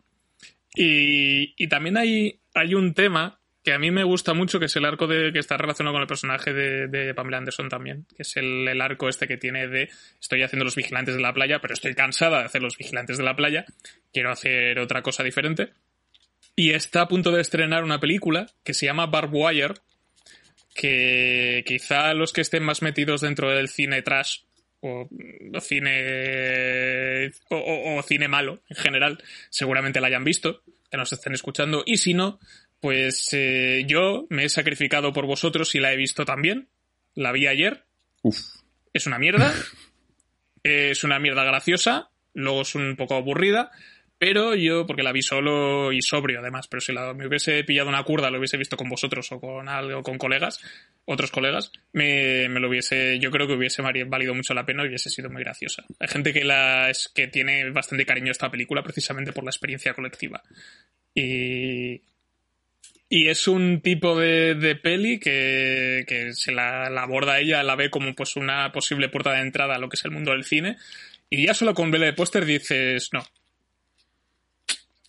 Y, también hay, hay un tema que a mí me gusta mucho, que es el arco de, que está relacionado con el personaje de, Pamela Anderson también, que es el, el, arco este que tiene de estoy haciendo los vigilantes de la playa, pero estoy cansada de hacer los vigilantes de la playa, quiero hacer otra cosa diferente. Y está a punto de estrenar una película que se llama Barb Wire, que quizá los que estén más metidos dentro del cine trash o, cine o, cine malo en general seguramente la hayan visto que nos estén escuchando. Y si no pues eh, yo me he sacrificado por vosotros y la he visto también. La vi ayer. Es una mierda. Es una mierda graciosa. Luego es un poco aburrida pero yo, porque la vi solo y sobrio además, pero si la, me hubiese pillado una curda, lo hubiese visto con vosotros o con algo, con colegas, otros colegas, me, me, lo hubiese, yo creo que hubiese valido mucho la pena y hubiese sido muy graciosa. Hay gente que la es que tiene bastante cariño a esta película precisamente por la experiencia colectiva. Y, y es un tipo de, de peli que, que se la, aborda ella, la ve como pues una posible puerta de entrada a lo que es el mundo del cine. Y ya solo con verle de póster dices, no,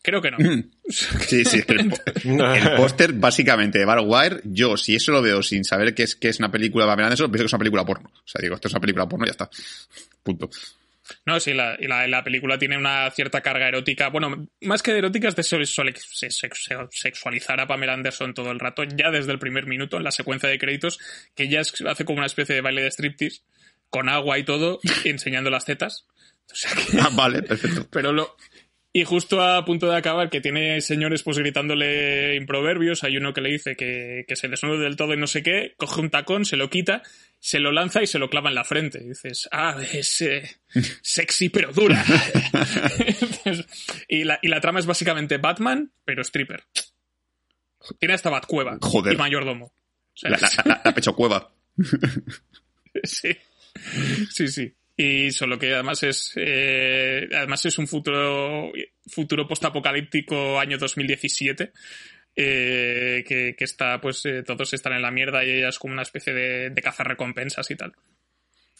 Creo que no. Sí, sí, el, póster básicamente de Wire, yo si eso lo veo sin saber que es, que es una película de Pamela Anderson, pienso que es una película porno. O sea, digo, esto es una película porno y ya está. Punto. No, sí, la, la, la, película tiene una cierta carga erótica. Bueno, más que de erótica es de sexualizar a Pamela Anderson todo el rato, ya desde el primer minuto, en la secuencia de créditos, que ella hace como una especie de baile de striptease, con agua y todo, enseñando las tetas. ah, vale, perfecto. Pero lo, y justo a punto de acabar, que tiene señores pues gritándole improverbios, hay uno que le dice que, que se desnude del todo y no sé qué, coge un tacón, se lo quita, se lo lanza y se lo clava en la frente. Y dices, ah, es eh, sexy pero dura. y, la, y la trama es básicamente Batman, pero stripper. Tiene hasta Batcueva Joder. y mayordomo. la, la, pecho cueva. sí. Sí, sí. Y solo que además es, eh, además es un futuro, futuro postapocalíptico año 2017. Eh, que, que, está, pues eh, todos están en la mierda y ella es como una especie de, de recompensas y tal.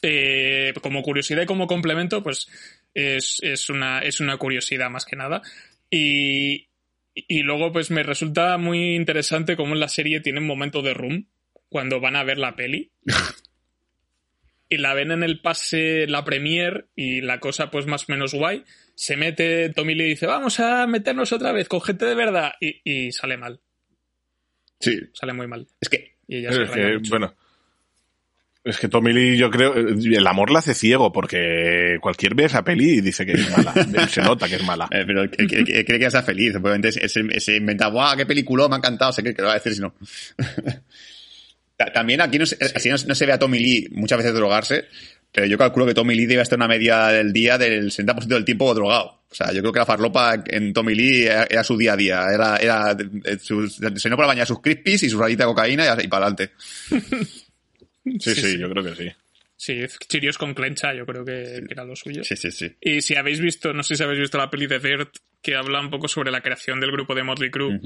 Eh, como curiosidad y como complemento, pues es, es, una, es una curiosidad más que nada. Y, y luego, pues me resulta muy interesante cómo en la serie tiene un momento de room cuando van a ver la peli. y la ven en el pase, la premier y la cosa pues más o menos guay, se mete Tommy Lee y dice, vamos a meternos otra vez con gente de verdad y, sale mal. Sí. Sale muy mal. Es que... bueno. Es que Tommy Lee, yo creo, el amor la hace ciego, porque cualquier ve esa peli y dice que es mala. se nota que es mala. Eh, pero cree que, que, que sea feliz. Obviamente se, inventa, ¡guau, qué película! Me ha encantado. Sé que, que lo va a decir si no. También aquí no se, así no, se ve a Tommy Lee muchas veces drogarse, pero yo calculo que Tommy Lee debe estar una media del día del 70% del tiempo drogado. O sea, yo creo que la farlopa en Tommy Lee era, su día a día. Era, era su, se no para bañar sus crispies y su rayita de cocaína y, para adelante. Sí, sí, yo creo que sí. Sí, chirios con clencha, yo creo que, era lo suyo. Sí, sí, sí. Y si habéis visto, no sé si habéis visto la peli de Dirt, que habla un poco sobre la creación del grupo de Motley Crue,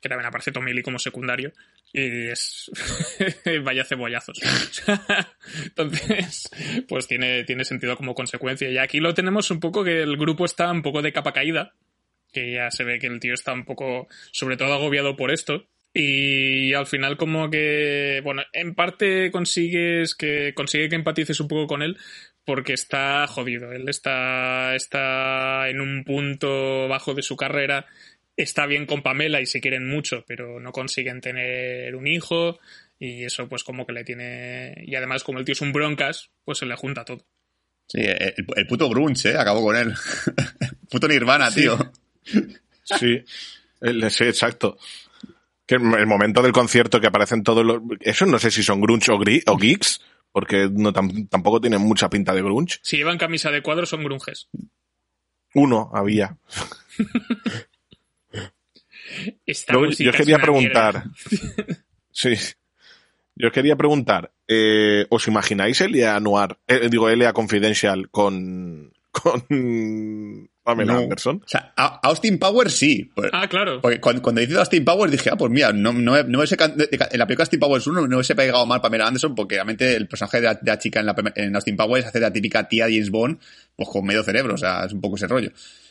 que también aparece Tommy Lee como secundario. Y es. Vaya cebollazos. Entonces, pues tiene, tiene sentido como consecuencia. Y aquí lo tenemos un poco que el grupo está un poco de capa caída. que ya se ve que el tío está un poco, sobre todo agobiado por esto. Y al final como que, bueno, en parte consigues que, consigue que empatices un poco con él porque está jodido. Él está, está en un punto bajo de su carrera, está bien con Pamela y se quieren mucho, pero no consiguen tener un hijo y eso pues como que le tiene... Y además como el tío es un broncas, pues se le junta todo. Sí, el, puto grunge, ¿eh? Acabó con él. puto Nirvana, tío. Sí, sí, exacto. Que el momento del concierto que aparecen todos los... Eso no sé si son grunge o, o geeks, porque no, tampoco tienen mucha pinta de grunge. Si llevan camisa de cuadro son grunges. Uno había. yo quería preguntar. sí. Yo quería preguntar, eh, ¿os imagináis Elia Noir, eh, digo Elia Confidential con, con Pamela Anderson? O sea, Austin Powers sí. Pues, ah, claro. Porque cuando, cuando dice Austin Powers dije, ah, pues mira, no, no, no ese, en la película Austin Powers 1 no se ha pegado mal Pamela Anderson porque realmente el personaje de la, chica en, la, en Austin Powers hace de la típica tía James Bond, pues con medio cerebro, o sea, es un poco ese rollo.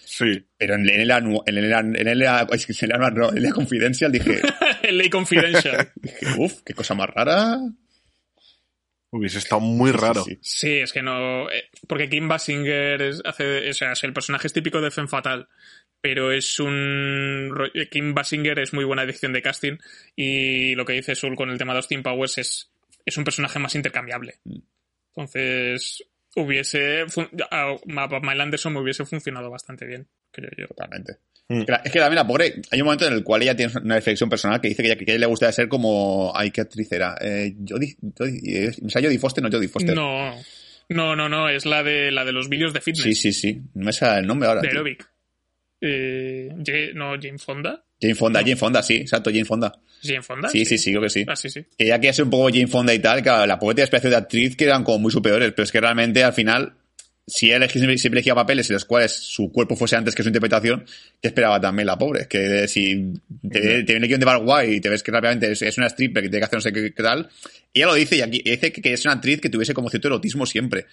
Sí. Pero en el en el en el es que en el no, en Confidential dije. en Ley Confidential. dije, uf, qué cosa más rara. Hubiese estado muy raro. Sí, es que no. Eh, porque Kim Basinger es, hace, o sea, el personaje es típico de Femme Fatal. Pero es un. Kim Basinger es muy buena edición de casting. Y lo que dice Sul con el tema de Austin Powers es, es un personaje más intercambiable. Mm. Entonces, hubiese. A Mile Anderson me hubiese funcionado bastante bien, creo yo. Totalmente. Mm. Es que también la pobre, hay un momento en el cual ella tiene una reflexión personal que dice que, a ella le gustaría ser como, ay, qué actriz era, eh, Jodie, Jodie, o sea, Jodie Foster, no Jodie Foster. No, no, no, no, es la de la de los vídeos de fitness. Sí, sí, sí, no me sale el nombre ahora. De aerobic. Eh, no, Jane Fonda. Jane Fonda, Jane Fonda, sí, exacto, Jane Fonda. ¿Jane Fonda? Sí, sí, sí, creo que sí. Ah, sí, sí. Que ella quería ser un poco Jane Fonda y tal, que la pobre tenía especie de actriz que eran como muy superiores, pero es que realmente al final si él siempre elegía papeles en los cuales su cuerpo fuese antes que su interpretación, ¿qué esperaba también la pobre? Que si te, viene el guion de Barguay y te ves que rápidamente es, una stripper que tiene que hacer no sé qué, tal, ella lo dice y aquí dice que, es una actriz que tuviese como cierto erotismo siempre.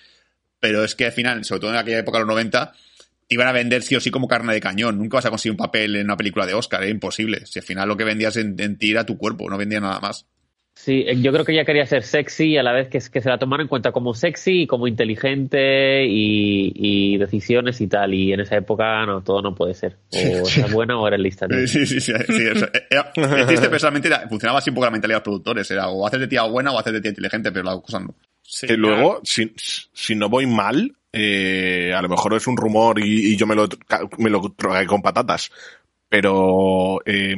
Pero es que al final, sobre todo en aquella época de los 90, iban a vender sí o sí como carne de cañón. Nunca vas a conseguir un papel en una película de Oscar, es imposible. Si al final lo que vendías en, en ti era tu cuerpo, no vendía nada más. Sí, eh, yo creo que ella quería ser sexy a la vez que, que se la tomara en cuenta como sexy y como inteligente y, decisiones y tal. Y en esa época no, todo no puede ser. O era buena o era lista. Sí, sí, sí. sí eso. El chiste personalmente funcionaba así un poco la mentalidad de los productores. Era o hacer de tía buena o hacer de tía inteligente, pero la cosa no. que luego, si, si no voy mal, eh, a lo mejor es un rumor y, yo me lo, me lo con patatas. Pero eh,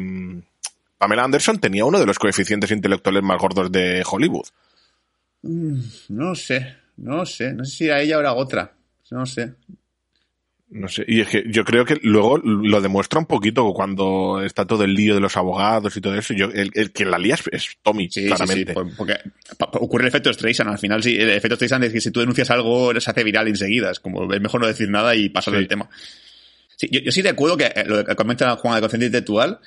Pamela Anderson tenía uno de los coeficientes intelectuales más gordos de Hollywood. Mm, no sé, no sé, no sé si era ella o era otra, no sé. No sé, y es que yo creo que luego lo demuestra un poquito cuando está todo el lío de los abogados y todo eso. Yo, el, que la lía es, Tommy, claramente. Sí, porque ocurre el efecto Streisand. Al final, sí, el efecto Streisand es que si tú denuncias algo, se hace viral enseguida. Es como, es mejor no decir nada y pasar del tema. Sí, yo, sí te acuerdo que eh, lo que comenta Juan de Conciencia Intelectual,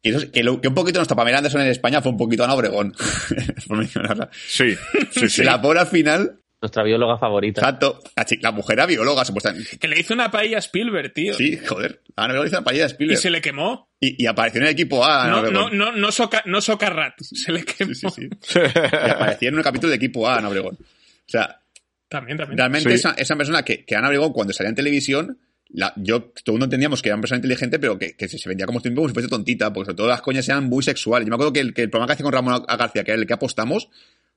que, que, un poquito nuestra Pamela Anderson en España fue un poquito Ana Obregón. sí, sí, sí. La pobre al final. Nuestra bióloga favorita. Exacto. La, mujer era bióloga, supuestamente. Que le hizo una paella a Spielberg, tío. Sí, joder. Ana Obregón hizo una paella a Spielberg. Y se le quemó. Y, apareció en el equipo A. no, no, no, no, soca, no Socarrat. Se le quemó. Sí, sí, y apareció en un capítulo de equipo A, Ana Obregón. O sea. También, también. Realmente esa, esa persona que, que Ana Obregón, cuando salía en televisión, la, yo, todo el mundo entendíamos que era una persona inteligente, pero que, que se vendía como, como si fuese tontita, porque sobre todo las coñas eran muy sexuales. Yo me acuerdo que el, que el programa que hacía con Ramón García, que era el que apostamos,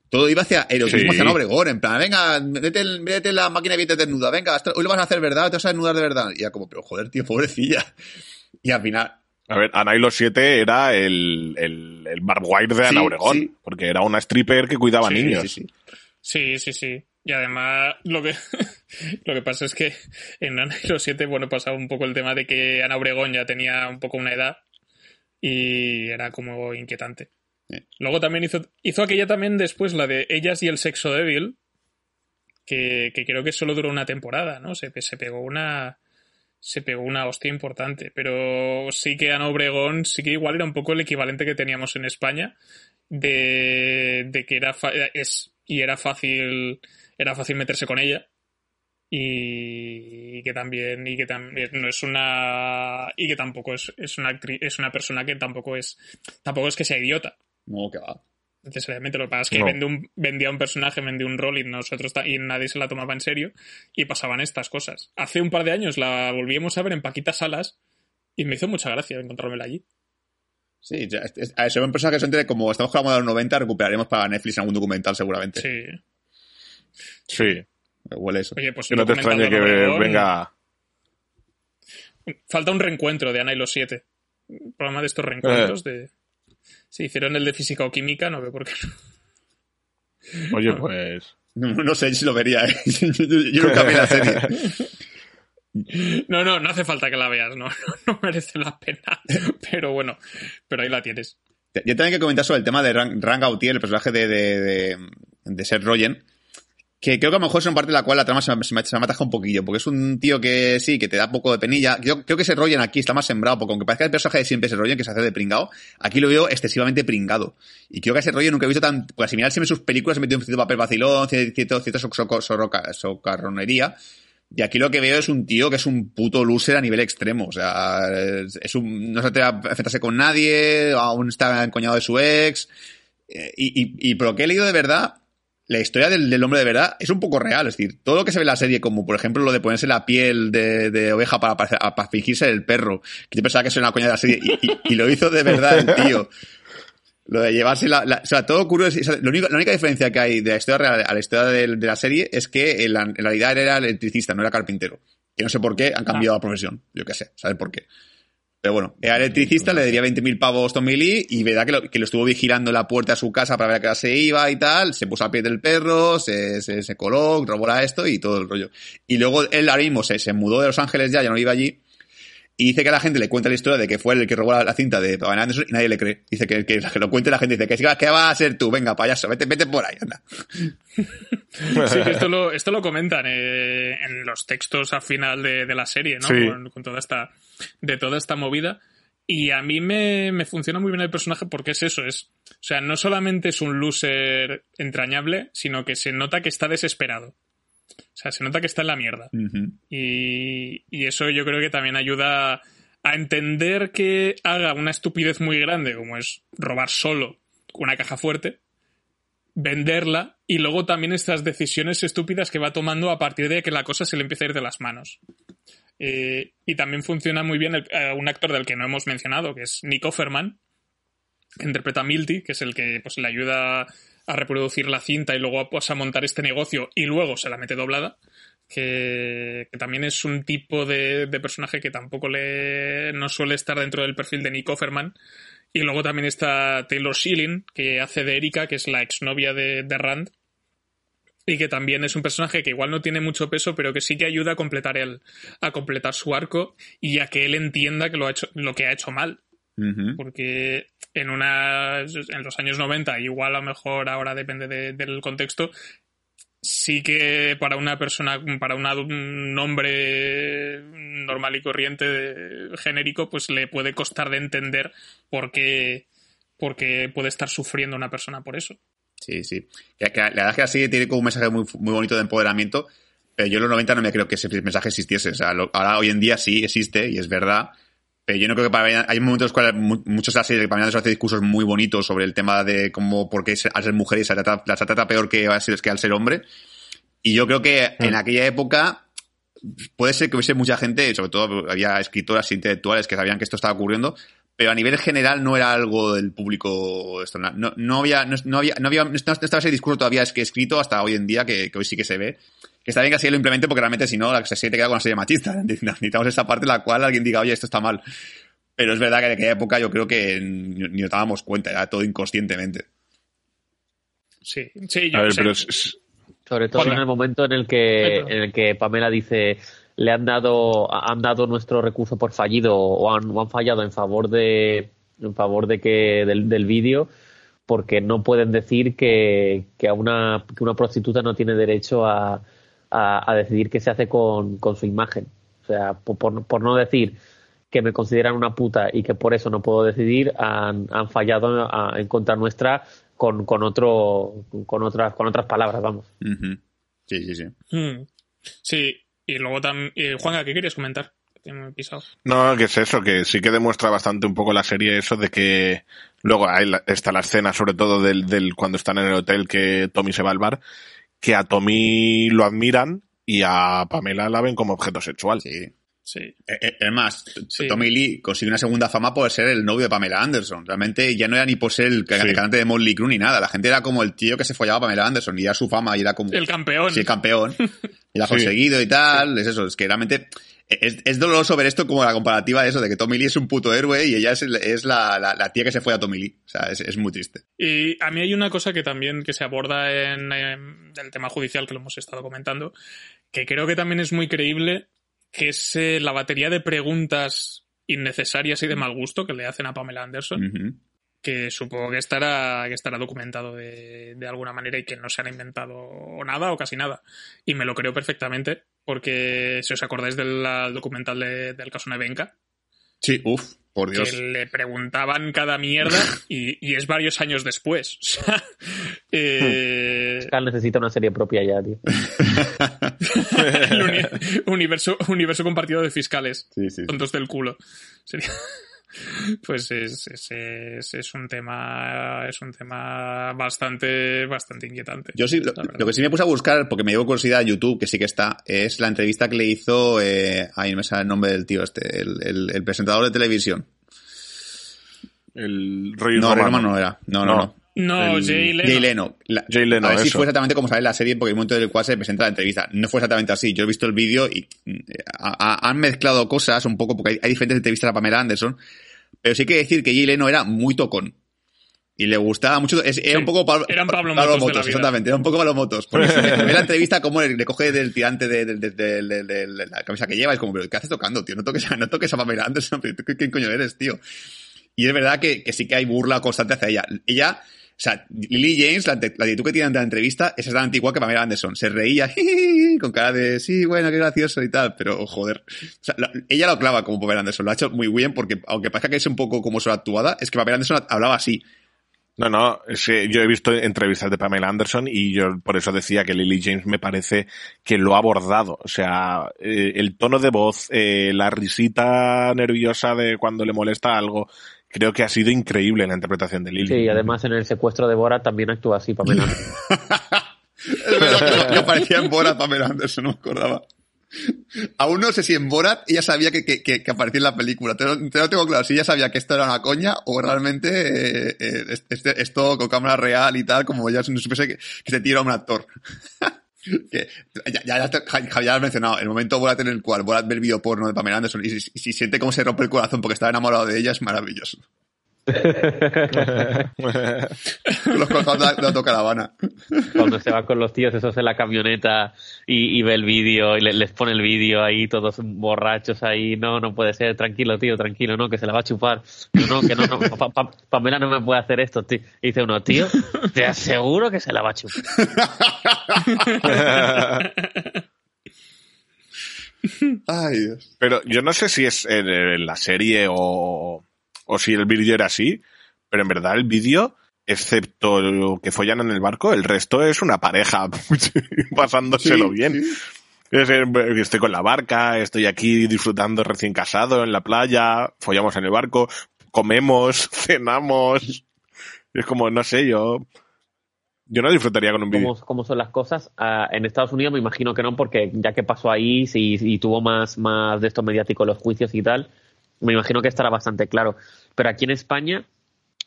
todo iba hacia erotismo, hacia Obregón, en plan, venga, métete, la máquina y vete desnuda, venga, hoy lo vas a hacer verdad, te vas a desnudar de verdad. Y ya como, pero joder, tío, pobrecilla. Y al final... A ver, Ana y los siete era el, el, el wire de Ana Obregón, porque era una stripper que cuidaba niños. Sí, sí, sí. Y además, lo que, lo que pasa es que en Ana y los siete, bueno, pasaba un poco el tema de que Ana Obregón ya tenía un poco una edad y era como inquietante. Luego también hizo, hizo aquella también después, la de Ellas y el sexo débil, que, que creo que solo duró una temporada, ¿no? Se, se pegó una se pegó una hostia importante, pero sí que Ana Obregón sí que igual era un poco el equivalente que teníamos en España de, de que era es y era fácil era fácil meterse con ella y, que también y que también no es una y que tampoco es, es una actriz, es una persona que tampoco es tampoco es que sea idiota. No, que va. Necesariamente lo que pasa es que vende un, vendía un personaje, vendía un rol y nosotros y nadie se la tomaba en serio y pasaban estas cosas. Hace un par de años la volvíamos a ver en Paquita Salas y me hizo mucha gracia encontrármela allí. Sí, a eso un personaje que se entere como estamos con la de los 90, recuperaremos para Netflix en algún documental seguramente. Sí. Sí. Huele eso. Oye, pues que no te extrañe que venga. Falta un reencuentro de Ana y los siete. Un programa de estos reencuentros de. Si hicieron el de física o química, no veo por qué no. Oye, pues. No, sé si lo vería, ¿eh? yo, nunca vi la serie. No, no, no hace falta que la veas, no, no, merece la pena. Pero bueno, pero ahí la tienes. Yo también que comentar sobre el tema de Rang, Gautier, el personaje de, de, de, de Seth Rogen, que creo que a lo mejor es una parte de la cual la trama se me, se, me, un poquillo, porque es un tío que sí, que te da poco de penilla. Yo creo que ese Rogen aquí está más sembrado, porque aunque parezca el personaje de siempre ese Rogen que se hace de pringado, aquí lo veo excesivamente pringado. Y creo que ese Rogen nunca he visto tan, pues similar siempre sus películas, he metido un cierto papel vacilón, cierto, cierta socarronería. Y aquí lo que veo es un tío que es un puto loser a nivel extremo. O sea, es, un, no se atreve a enfrentarse con nadie, aún está encoñado de su ex. Eh, y, y, y por lo que he leído de verdad, la historia del, hombre de verdad es un poco real. Es decir, todo lo que se ve en la serie, como por ejemplo lo de ponerse la piel de, oveja para, para, fingirse el perro, que yo pensaba que eso era una coña de la serie, y, lo hizo de verdad el tío. Lo de llevarse la, o sea, todo curioso. la única diferencia que hay de la historia real a la historia de, la serie es que en, la, en realidad era electricista, no era carpintero. Que no sé por qué han cambiado la profesión. Yo qué sé, ¿sabes por qué? Pero bueno, era electricista, le daría 20.000 pavos Tommy Lee y verá que lo, que lo estuvo vigilando en la puerta de su casa para ver a qué hora se iba y tal, se puso a pie del perro, se, se, se coló, robó esto y todo el rollo. Y luego él ahora mismo se, se mudó de Los Ángeles ya, ya no iba allí, y dice que a la gente le cuenta la historia de que fue el que robó la, cinta de Pamela Anderson y nadie le cree. Dice que, que, que lo cuente la gente dice que ¿qué va a ser tú? Venga, payaso, vete, vete por ahí, anda. Sí, esto lo, esto lo comentan eh, en los textos al final de, de la serie, ¿no? Sí. Con, con, toda esta, de toda esta movida. Y a mí me, me funciona muy bien el personaje porque es eso, es, o sea, no solamente es un loser entrañable, sino que se nota que está desesperado. O sea, se nota que está en la mierda. Uh -huh. y, y, eso yo creo que también ayuda a entender que haga una estupidez muy grande, como es robar solo una caja fuerte, venderla y luego también estas decisiones estúpidas que va tomando a partir de que la cosa se le empieza a ir de las manos. Eh, y también funciona muy bien el, uh, un actor del que no hemos mencionado, que es Nick Offerman, que interpreta a Milty, que es el que pues, le ayuda a reproducir la cinta y luego pues, a montar este negocio y luego se la mete doblada. Que, que también es un tipo de, de, personaje que tampoco le no suele estar dentro del perfil de Nick Offerman. Y luego también está Taylor Schilling, que hace de Erika, que es la exnovia de, de Rand. Y que también es un personaje que igual no tiene mucho peso, pero que sí que ayuda a completar el, a completar su arco y a que él entienda que lo ha hecho, lo que ha hecho mal. Uh -huh. Porque en una en los años 90, igual a lo mejor ahora depende de, del contexto, sí que para una persona, para una, un hombre normal y corriente de, genérico, pues le puede costar de entender por qué, por qué puede estar sufriendo una persona por eso. Sí, sí. Que, que la verdad es que así tiene como un mensaje muy, muy bonito de empoderamiento, pero yo en los 90 no me creo que ese mensaje existiese. O sea, lo, ahora hoy en día sí existe y es verdad, pero yo no creo que para hay momentos en los cuales muchos de las series que para mí hace discursos muy bonitos sobre el tema de cómo, por qué al ser mujer se trata, la trata peor que, que al ser hombre. Y yo creo que en aquella época puede ser que hubiese mucha gente, sobre todo había escritoras intelectuales que sabían que esto estaba ocurriendo, pero a nivel general no era algo del público no, no, había no, no había no había no estaba ese discurso todavía es que escrito hasta hoy en día que, que hoy sí que se ve. Que está bien que así lo implemente porque realmente si no la serie te queda con una serie machista. Necesitamos esa parte en la cual alguien diga oye esto está mal pero es verdad que en aquella época yo creo que ni, nos dábamos cuenta era todo inconscientemente. Sí sí yo a ver, sé. pero es, sobre todo Hola. en el momento en el que en el que Pamela dice le han dado han dado nuestro recurso por fallido o han, o han fallado en favor de en favor de que del, del vídeo porque no pueden decir que, que, a una, que una prostituta no tiene derecho a, a, a decidir qué se hace con, con, su imagen. O sea, por, por, no decir que me consideran una puta y que por eso no puedo decidir, han, han fallado a, en contra nuestra con, con otro con otras con otras palabras, vamos. Uh -huh. Sí, sí, sí. Mm. Sí, Y luego también, Juanga, ¿qué querías comentar? pisado. No, que es eso, que sí que demuestra bastante un poco la serie eso de que luego hay está la escena sobre todo del, del cuando están en el hotel que Tommy se va al bar, que a Tommy lo admiran y a Pamela la ven como objeto sexual. Sí. Sí. Eh, eh, es más, Tommy Lee consigue una segunda fama por ser el novio de Pamela Anderson. Realmente ya no era ni por ser el cantante de Molly Crew ni nada. La gente era como el tío que se follaba a Pamela Anderson y ya su fama y era como... El campeón. Sí, el campeón. y la ha conseguido y tal. Es eso, es que realmente es, es, doloroso ver esto como la comparativa de eso, de que Tommy Lee es un puto héroe y ella es, es la, la, tía que se fue a Tommy Lee. O sea, es, es, muy triste. Y a mí hay una cosa que también que se aborda en, en, el tema judicial que lo hemos estado comentando, que creo que también es muy creíble que es eh, la batería de preguntas innecesarias y de mal gusto que le hacen a Pamela Anderson. Que supongo que estará, que estará documentado de, de, alguna manera y que no se han inventado nada o casi nada. Y me lo creo perfectamente, porque si os acordáis del documental del caso Nevenka. Sí, uff, por Dios. Que le preguntaban cada mierda y, y es varios años después. O sea, eh... necesita una serie propia ya, tío. El universo, universo compartido de fiscales. Sí, sí. Tontos del culo. Sería pues es, es, es, un tema es un tema bastante bastante inquietante. Yo sí, lo, que sí me puse a buscar, porque me dio curiosidad a YouTube, que sí que está, es la entrevista que le hizo, eh, ahí no me sale el nombre del tío este, el, el, presentador de televisión. El Rey No, Rey no era. No, no, no. No, Jay Leno. Jay Leno. Jay Leno. A ver eso. si fue exactamente como sale la serie, porque un momento en el cual se presenta la entrevista. No fue exactamente así. Yo he visto el vídeo y mm, a, a, han mezclado cosas un poco, porque hay, hay diferentes entrevistas a Pamela Anderson. Pero sí hay que decir que Jay Leno era muy tocón. Y le gustaba mucho. Es, era Sí, un poco Pablo, eran Pablo Pablo Motos de la Motos, vida. exactamente. Era un poco Pablo Motos. Porque se ve la entrevista como le, le coge del tirante de, de, de, de- de- de- de la camisa que lleva. Es como, pero ¿qué haces tocando, tío? No toques, a- no toques a Pamela Anderson. pero ¿tú ¿Qué, qué coño eres, tío? Y es verdad que, que sí que hay burla constante hacia ella. Ella, o sea, Lily James, la, actitud que tiene ante la entrevista es exactamente igual que Pamela Anderson. Se reía con cara de, sí, bueno, qué gracioso y tal, pero joder. O sea, la- ella lo clava como Pamela Anderson. Lo ha hecho muy bien porque, aunque parezca que es un poco como sobreactuada, es que Pamela Anderson hablaba así. No, no, es que yo he visto entrevistas de Pamela Anderson y yo por eso decía que Lily James me parece que lo ha abordado. O sea, eh, el tono de voz, eh, la risita nerviosa de cuando le molesta algo, creo que ha sido increíble la interpretación de Lily. Sí, y además en el secuestro de Bora también actúa así, Pamela. Es verdad que parecía en Borat Pamela Anderson, no me acordaba. Aún no sé si en Borat ella sabía que, que, que, aparecía en la película. Te te lo tengo claro, si ella sabía que esto era una coña o realmente eh, eh, esto con cámara real y tal, como ya no supiese que, que se tira a un actor. ya, ya, Javier has mencionado, el momento Borat en el cual Borat ve el video porno de Pamela Anderson y si, si siente cómo se rompe el corazón porque está enamorado de ella es maravilloso. Los colgados de la, de la autocaravana. Cuando se va con los tíos esos en la camioneta y, y ve el vídeo y le- les pone el vídeo ahí todos borrachos ahí, no, no puede ser, tranquilo tío, tranquilo, no, que se la va a chupar. No, no, que no, no, Pa- Pa- Pamela no me puede hacer esto, tío. Y dice uno, tío, te aseguro que se la va a chupar. Ay, Dios. Pero yo no sé si es en, en la serie o, o si el vídeo era así, pero en verdad el vídeo, excepto lo que follan en el barco, el resto es una pareja pasándoselo Sí, bien. sí. Es, Estoy con la barca, estoy aquí disfrutando recién casado en la playa, follamos en el barco, comemos, cenamos. Es como, no sé, yo. Yo no disfrutaría con un vídeo. ¿Cómo, cómo son las cosas? Ah, en Estados Unidos me imagino que no, porque ya que pasó ahí sí, y tuvo más, más de esto mediático los juicios y tal, me imagino que estará bastante claro. Pero aquí en España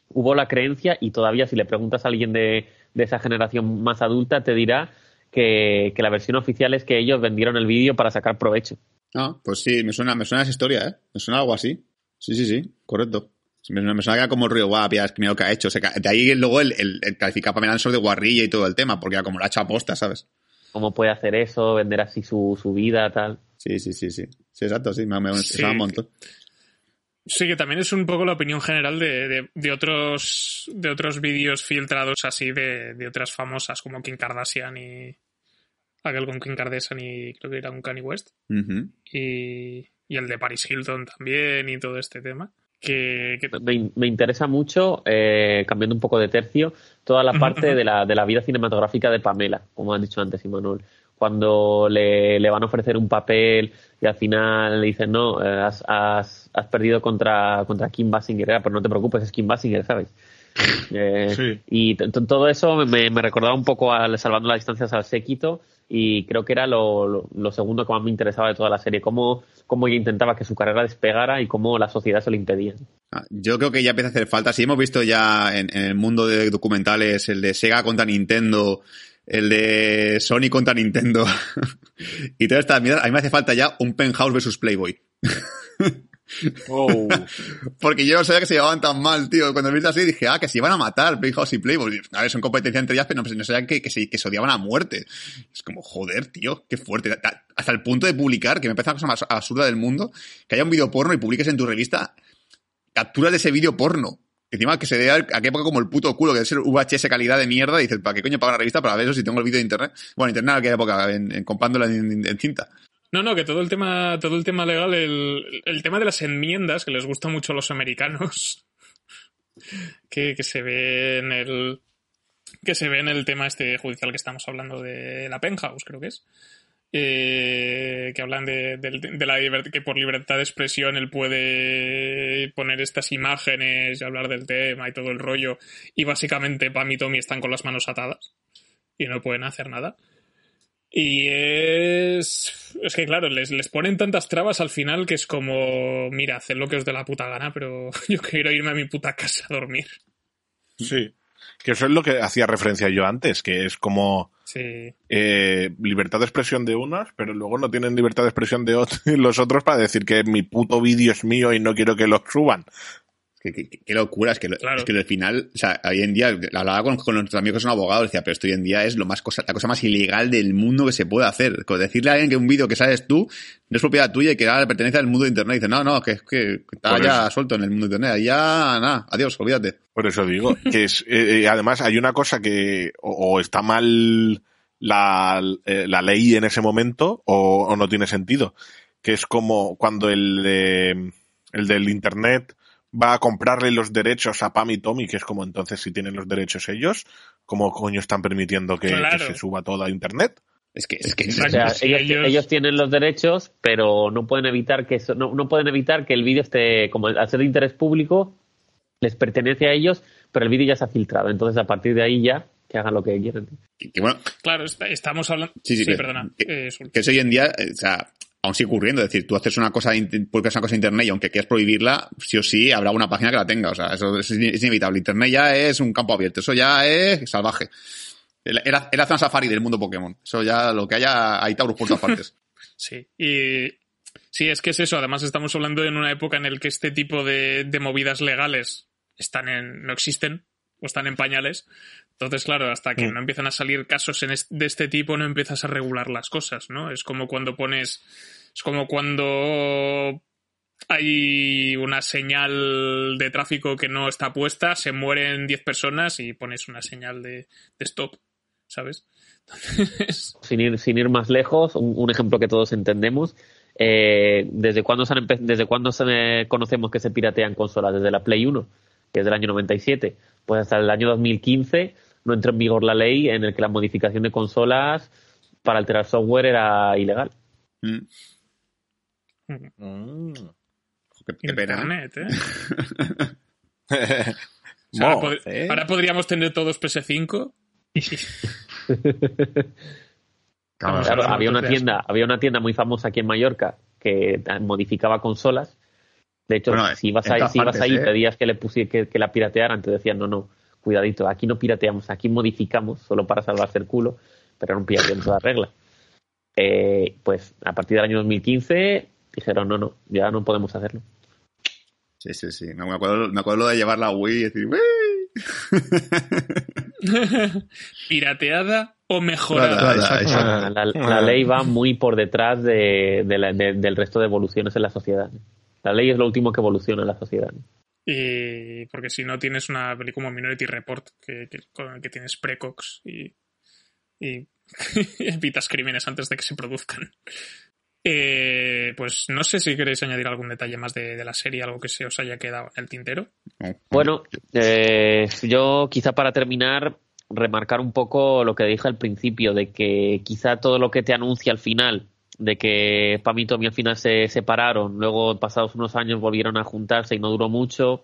hubo la creencia y todavía si le preguntas a alguien de, de esa generación más adulta te dirá que, que la versión oficial es que ellos vendieron el vídeo para sacar provecho. Ah, pues sí, me suena, me suena esa historia, ¿eh? Me suena algo así. Sí, sí, sí, correcto. Me, me suena que era como el río guapia, es que mira lo que ha hecho. O sea, que de ahí luego el, el, el calificar a Pamela Anderson de guarrilla y todo el tema, porque era como lo ha hecho aposta, ¿sabes? ¿Cómo puede hacer eso? Vender así su, su vida, tal. Sí, sí, sí, sí. Sí, exacto, sí, me, me, me Sí. suena un montón. Sí, que también es un poco la opinión general de, de, de otros de otros vídeos filtrados así de, de otras famosas como Kim Kardashian y aquel con Kim Kardashian y creo que era un Kanye West. Y, y el de Paris Hilton también y todo este tema que, que- me, me interesa mucho, eh, cambiando un poco de tercio, toda la parte de la, de la vida cinematográfica de Pamela, como han dicho antes Imanol. Cuando le, le van a ofrecer un papel y al final le dicen, no, eh, has, has, has perdido contra, contra Kim Basinger, pero no te preocupes, es Kim Basinger, ¿sabes? Eh, Sí. Y todo eso me, me recordaba un poco al Salvando las Distancias al Séquito y creo que era lo, lo- lo segundo que más me interesaba de toda la serie, cómo, cómo ella intentaba que su carrera despegara y cómo la sociedad se lo impedía. Ah, Yo creo que ya empieza a hacer falta. Si hemos visto ya en, en el mundo de documentales el de Sega contra Nintendo, el de Sony contra Nintendo y toda esta mierda, a mí me hace falta ya un Penthouse versus Playboy. Oh. Porque yo no sabía que se llevaban tan mal, tío. Cuando vi así dije, ah, que se iban a matar Playhouse y Playboy. A ver, son competencia entre ellas, pero no, no sabían que, que, se, que se odiaban a muerte. Es como, joder, tío, qué fuerte. Ta- Hasta el punto de publicar, que me parece la cosa más absurda del mundo, que haya un vídeo porno y publiques en tu revista capturas de ese vídeo porno. Encima que se vea a qué época como el puto culo, que debe ser VHS calidad de mierda, y dices, ¿para qué coño pago una revista para ver eso si tengo el vídeo de internet? Bueno, internet en aquella época, en, en, en- en cinta. No, no, que todo el tema, todo el tema legal, el, el tema de las enmiendas, que les gusta mucho a los americanos, que, que se ve en el que se ve en el tema este judicial que estamos hablando de la penthouse, creo que es. Eh, que hablan de, de- la que por libertad de expresión él puede poner estas imágenes y hablar del tema y todo el rollo y básicamente Pam y Tommy están con las manos atadas y no pueden hacer nada. Y es. Es que, claro, les, les ponen tantas trabas al final que es como. Mira, haced lo que os dé la puta gana, pero yo quiero irme a mi puta casa a dormir. Sí. Que eso es lo que hacía referencia yo antes, que es como Sí. eh, libertad de expresión de unas, pero luego no tienen libertad de expresión de los otros para decir que mi puto vídeo es mío y no quiero que lo suban. Qué, qué- qué locura, es que, lo- Claro. es que al final, o sea, hoy en día, hablaba con, con nuestros amigos que son abogados, decía, pero esto hoy en día es lo más cosa, la cosa más ilegal del mundo que se puede hacer. Como decirle a alguien que un vídeo que sabes tú no es propiedad tuya y que ahora pertenece al mundo de internet. Dice, no, no, que es que está ya suelto en el mundo de internet. Ya, nada, adiós, olvídate. Por eso digo, que es, eh, eh, además hay una cosa que o, o está mal la, eh, la ley en ese momento o, o no tiene sentido. Que es como cuando el, de- el del internet va a comprarle los derechos a Pam y Tommy, que es como entonces si tienen los derechos ellos, ¿cómo coño están permitiendo que, Claro. que se suba todo a internet? Es que, es que, O sea, Sí, ellos, ellos- ellos tienen los derechos, pero no pueden evitar que eso- no, no pueden evitar que el vídeo esté, como al ser de interés público, les pertenece a ellos, pero el vídeo ya se ha filtrado. Entonces, a partir de ahí ya, que hagan lo que quieran. que- que bueno, Claro, está- estamos hablando. Sí, sí, que- perdona. que- Eh, que eso hoy en día, eh, o sea, aún sigue ocurriendo. Es decir, tú haces una cosa, publicas una cosa en internet y aunque quieras prohibirla, sí o sí habrá una página que la tenga. O sea, eso es, in- es inevitable. Internet ya es un campo abierto. Eso ya es salvaje. Era, era zona safari del mundo Pokémon. Eso ya, lo que haya, hay Taurus por todas partes. Sí, y sí, es que es eso. Además, estamos hablando en una época en la que este tipo de, de movidas legales están en, no existen o están en pañales. Entonces, claro, hasta que Mm. no empiezan a salir casos en es- de este tipo, no empiezas a regular las cosas, ¿no? Es como cuando pones. Es como cuando hay una señal de tráfico que no está puesta, se mueren 10 personas y pones una señal de, de stop, ¿sabes? Entonces, Sin ir, sin ir más lejos, un, un ejemplo que todos entendemos. eh, ¿Desde cuándo, se han desde cuándo se- conocemos que se piratean consolas? Desde la Play 1, que es del año 97. Pues hasta el año 2015 no entró en vigor la ley en el que la modificación de consolas para alterar software era ilegal. Mm. Mm. Qué, qué pena. ¿eh? Internet, ¿eh? O sea, ahora, pod- Moce. ahora podríamos tener todos PS5. Claro, había una tienda, había una tienda muy famosa aquí en Mallorca que modificaba consolas. De hecho, Bueno, si ibas ahí, si ibas partes, ahí y ¿eh? pedías que le pusi- que, que la piratearan, te decían no, no, cuidadito, aquí no pirateamos, aquí modificamos solo para salvarse el culo, pero era un pirateo en toda regla. Eh, pues a partir del año 2015 dijeron no, no, ya no podemos hacerlo. Sí, sí, sí. No, me, acuerdo, me acuerdo de llevar la Wii y decir, "Wii". Pirateada o mejorada. La, la ley va muy por detrás de, de la- de- del resto de evoluciones en la sociedad. La ley es lo último que evoluciona en la sociedad. Y porque si no tienes una peli como Minority Report, que, que, con el que tienes precox y, y evitas crímenes antes de que se produzcan. Eh, pues no sé si queréis añadir algún detalle más de, de la serie, algo que se os haya quedado en el tintero. Bueno, eh, yo quizá para terminar, remarcar un poco lo que dije al principio, de que quizá todo lo que te anuncia al final, de que Pam y Tommy al final se separaron, luego pasados unos años volvieron a juntarse y no duró mucho,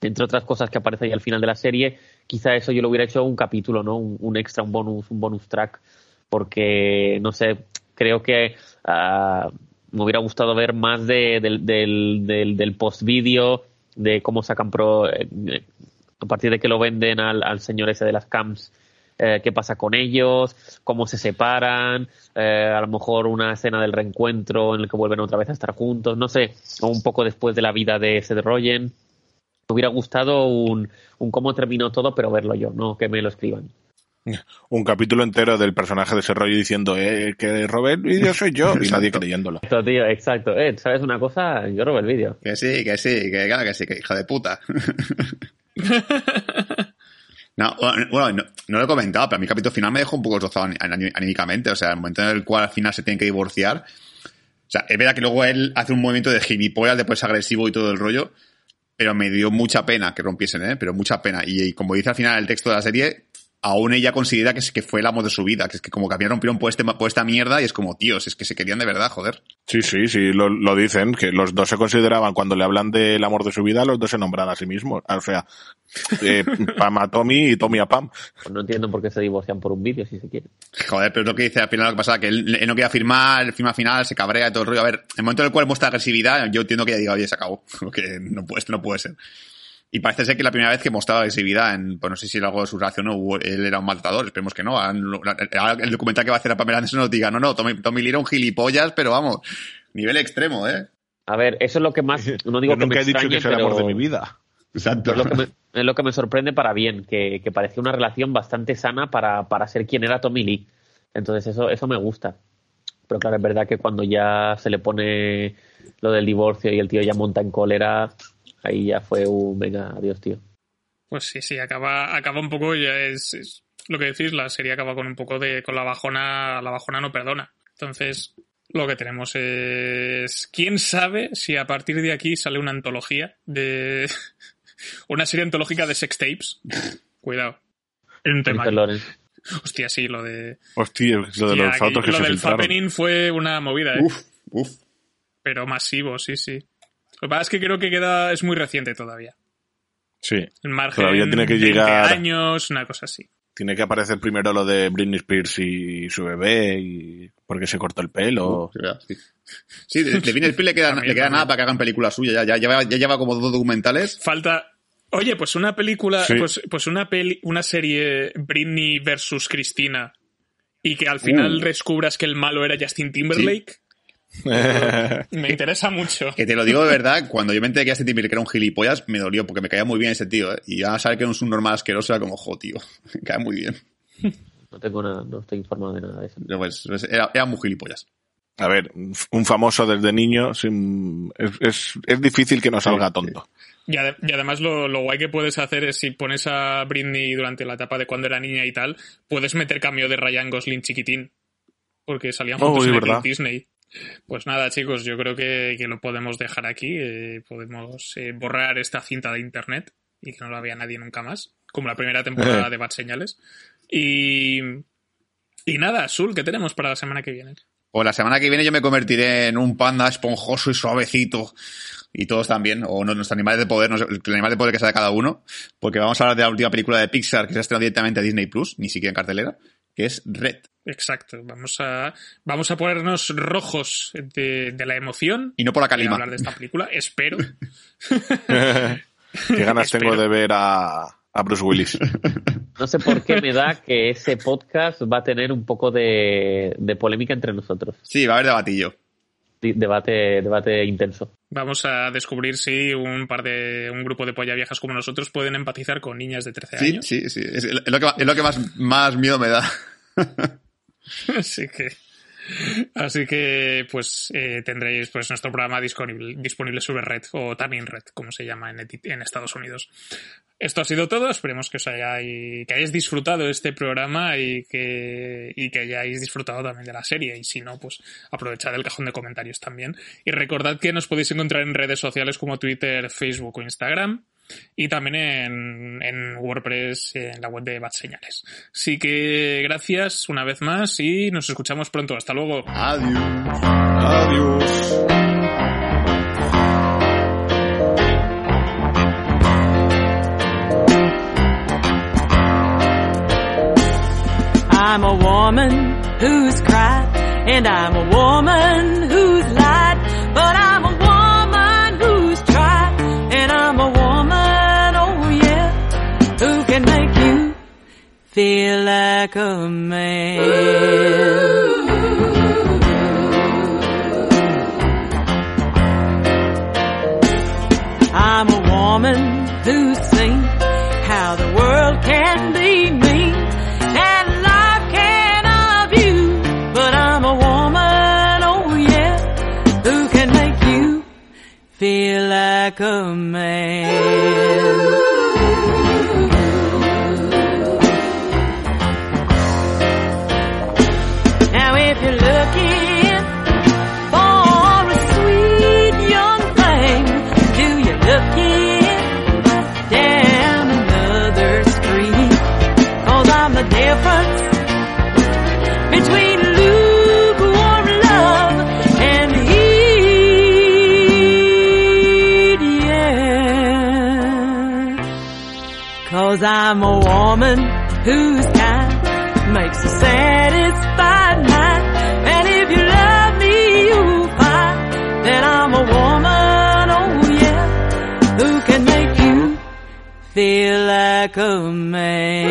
entre otras cosas que aparece ahí al final de la serie, quizá eso yo lo hubiera hecho un capítulo, ¿no? Un, extra, un bonus, un bonus track, porque, no sé, creo que ah, me hubiera gustado ver más de, del, del, del, post-vídeo, de cómo sacan pro, eh, a partir de que lo venden al, al señor ese de las camps, eh, qué pasa con ellos, cómo se separan, eh, a lo mejor una escena del reencuentro en el que vuelven otra vez a estar juntos, no sé, o un poco después de la vida de Seth Rogen. Me hubiera gustado un, un cómo terminó todo, pero verlo yo, no que me lo escriban. Un capítulo entero del personaje de ese rollo diciendo eh, que robé el vídeo soy yo y nadie creyéndolo. Exacto, tío, exacto. Eh, ¿Sabes una cosa? Yo robé el vídeo. Que sí, que sí, que claro que sí, que hija de puta. No, bueno, no, lo he comentado, pero a mi capítulo final me dejó un poco destrozado anímicamente. O sea, el momento en el cual al final se tiene que divorciar. O sea, es verdad que luego él hace un movimiento de gilipollas, después agresivo y todo el rollo. Pero me dio mucha pena que rompiesen, ¿eh? Pero mucha pena. y como dice al final el texto de la serie, aún ella considera que, que fue el amor de su vida, que es que como que había rompido por, este, por esta mierda y es como, tíos, es que se querían de verdad, joder. Sí, sí, sí, lo, lo, dicen, que los dos se consideraban, cuando le hablan del amor de su vida, los dos se nombran a sí mismos. O sea, eh, Pam a Tommy y Tommy a Pam. Pues no entiendo por qué se divorcian por un vídeo, si se quiere. Joder, pero es lo que dice al final lo que pasa, que él, no quería firmar, el firma final, se cabrea y todo el rollo. A ver, el momento en el cual muestra agresividad, yo entiendo que ya diga, oye, se acabó. Porque no puede, no puede ser. Y parece ser que la primera vez que mostraba agresividad en, pues no sé si algo de su relación o él era un maltratador, esperemos que no. El documental que va a hacer a Pamela Anderson nos diga, no, no, Tommy, Tommy Lee era un gilipollas, pero vamos, nivel extremo, ¿eh? A ver, eso es lo que más, no digo que nunca he dicho que es el amor de mi vida. Exacto. Es lo, que me, es lo que me sorprende para bien, que, que parecía una relación bastante sana para, para ser quien era Tommy Lee. Entonces eso, eso me gusta. Pero claro, es verdad que cuando ya se le pone lo del divorcio y el tío ya monta en cólera, ahí ya fue un venga, adiós, tío. Pues sí, sí, acaba, acaba un poco, ya es, lo que decís, la serie acaba con un poco de, con la bajona, la bajona no perdona. Entonces, lo que tenemos es, quién sabe si a partir de aquí sale una antología de, una serie antológica de sex tapes. Cuidado. En un tema. Hostia, sí, lo de. Hostia, lo de los fotos que lo se del filtraron. fue una movida, ¿eh? Uf, uf. Pero masivo, sí, sí. Lo que pasa es que creo que queda, es muy reciente todavía. Sí. El margen todavía tiene que llegar. años, una cosa así. Tiene que aparecer primero lo de Britney Spears y su bebé y porque se cortó el pelo. sí, sí de, Britney Spears le queda, le queda nada para que hagan películas suyas. Ya, ya, lleva, ya lleva como dos documentales. Falta. Oye, pues una película, pues, pues una peli, una serie Britney versus Cristina y que al final Uh. descubras que el malo era Justin Timberlake. Me interesa mucho. Que te lo digo de verdad, cuando yo me enteré que este Timberlake era un gilipollas, me dolió porque me caía muy bien ese tío, ¿eh? Y ya saber que no es un normal asqueroso era como, jo, tío, me cae muy bien. No tengo nada, no estoy informado de nada de eso. Pues, pues, era, era muy gilipollas. A ver, un famoso desde niño sin- es, es, es difícil que no salga tonto. Y, ade- y además lo, lo guay que puedes hacer es si pones a Britney durante la etapa de cuando era niña y tal, puedes meter cambio de Ryan Gosling chiquitín. Porque salían Oh, juntos es en el Disney. Pues nada, chicos, yo creo que, que lo podemos dejar aquí. eh, podemos eh, borrar esta cinta de internet y que no la vea nadie nunca más. Como la primera temporada de Bad Señales. Y. Y nada, Sul, ¿qué tenemos para la semana que viene? Pues la semana que viene yo me convertiré en un panda esponjoso y suavecito. Y todos también, o no- nuestros animales de poder, el animal de poder que sea de cada uno, porque vamos a hablar de la última película de Pixar que se ha estrenado directamente a Disney Plus, ni siquiera en cartelera, que es Red. Exacto, vamos a, vamos a ponernos rojos de, de la emoción. Y no por la de calima. hablar de esta película, espero. Qué ganas tengo de ver a, a Bruce Willis. No sé por qué me da que ese podcast va a tener un poco de, de polémica entre nosotros. Sí, va a haber debatillo. Debate, debate intenso. Vamos a descubrir si un par de un grupo de polla viejas como nosotros pueden empatizar con niñas de 13 Sí, años. sí, sí. Es, es lo que, es lo que más, más miedo me da. Así que así que pues eh, tendréis pues nuestro programa disponible, disponible sobre Red o también Red, como se llama en, Estados Unidos. Esto ha sido todo, esperemos que os hayáis, que hayáis disfrutado este programa y que, y que hayáis disfrutado también de la serie. Y si no, pues aprovechad el cajón de comentarios también. Y recordad que nos podéis encontrar en redes sociales como Twitter, Facebook o Instagram. Y también en, en WordPress, en la web de Bad Señales. Así que gracias una vez más y nos escuchamos pronto. Hasta luego. Adiós. Adiós. I'm a woman who's cried, and I'm a woman who's feel like a man. I'm a woman who's seen how the world can be mean and life can abuse. But I'm a woman, oh yeah, who can make you feel like a man. I'm a woman whose kind makes a satisfied mind. And if you love me, you'll find that I'm a woman, oh yeah, who can make you feel like a man.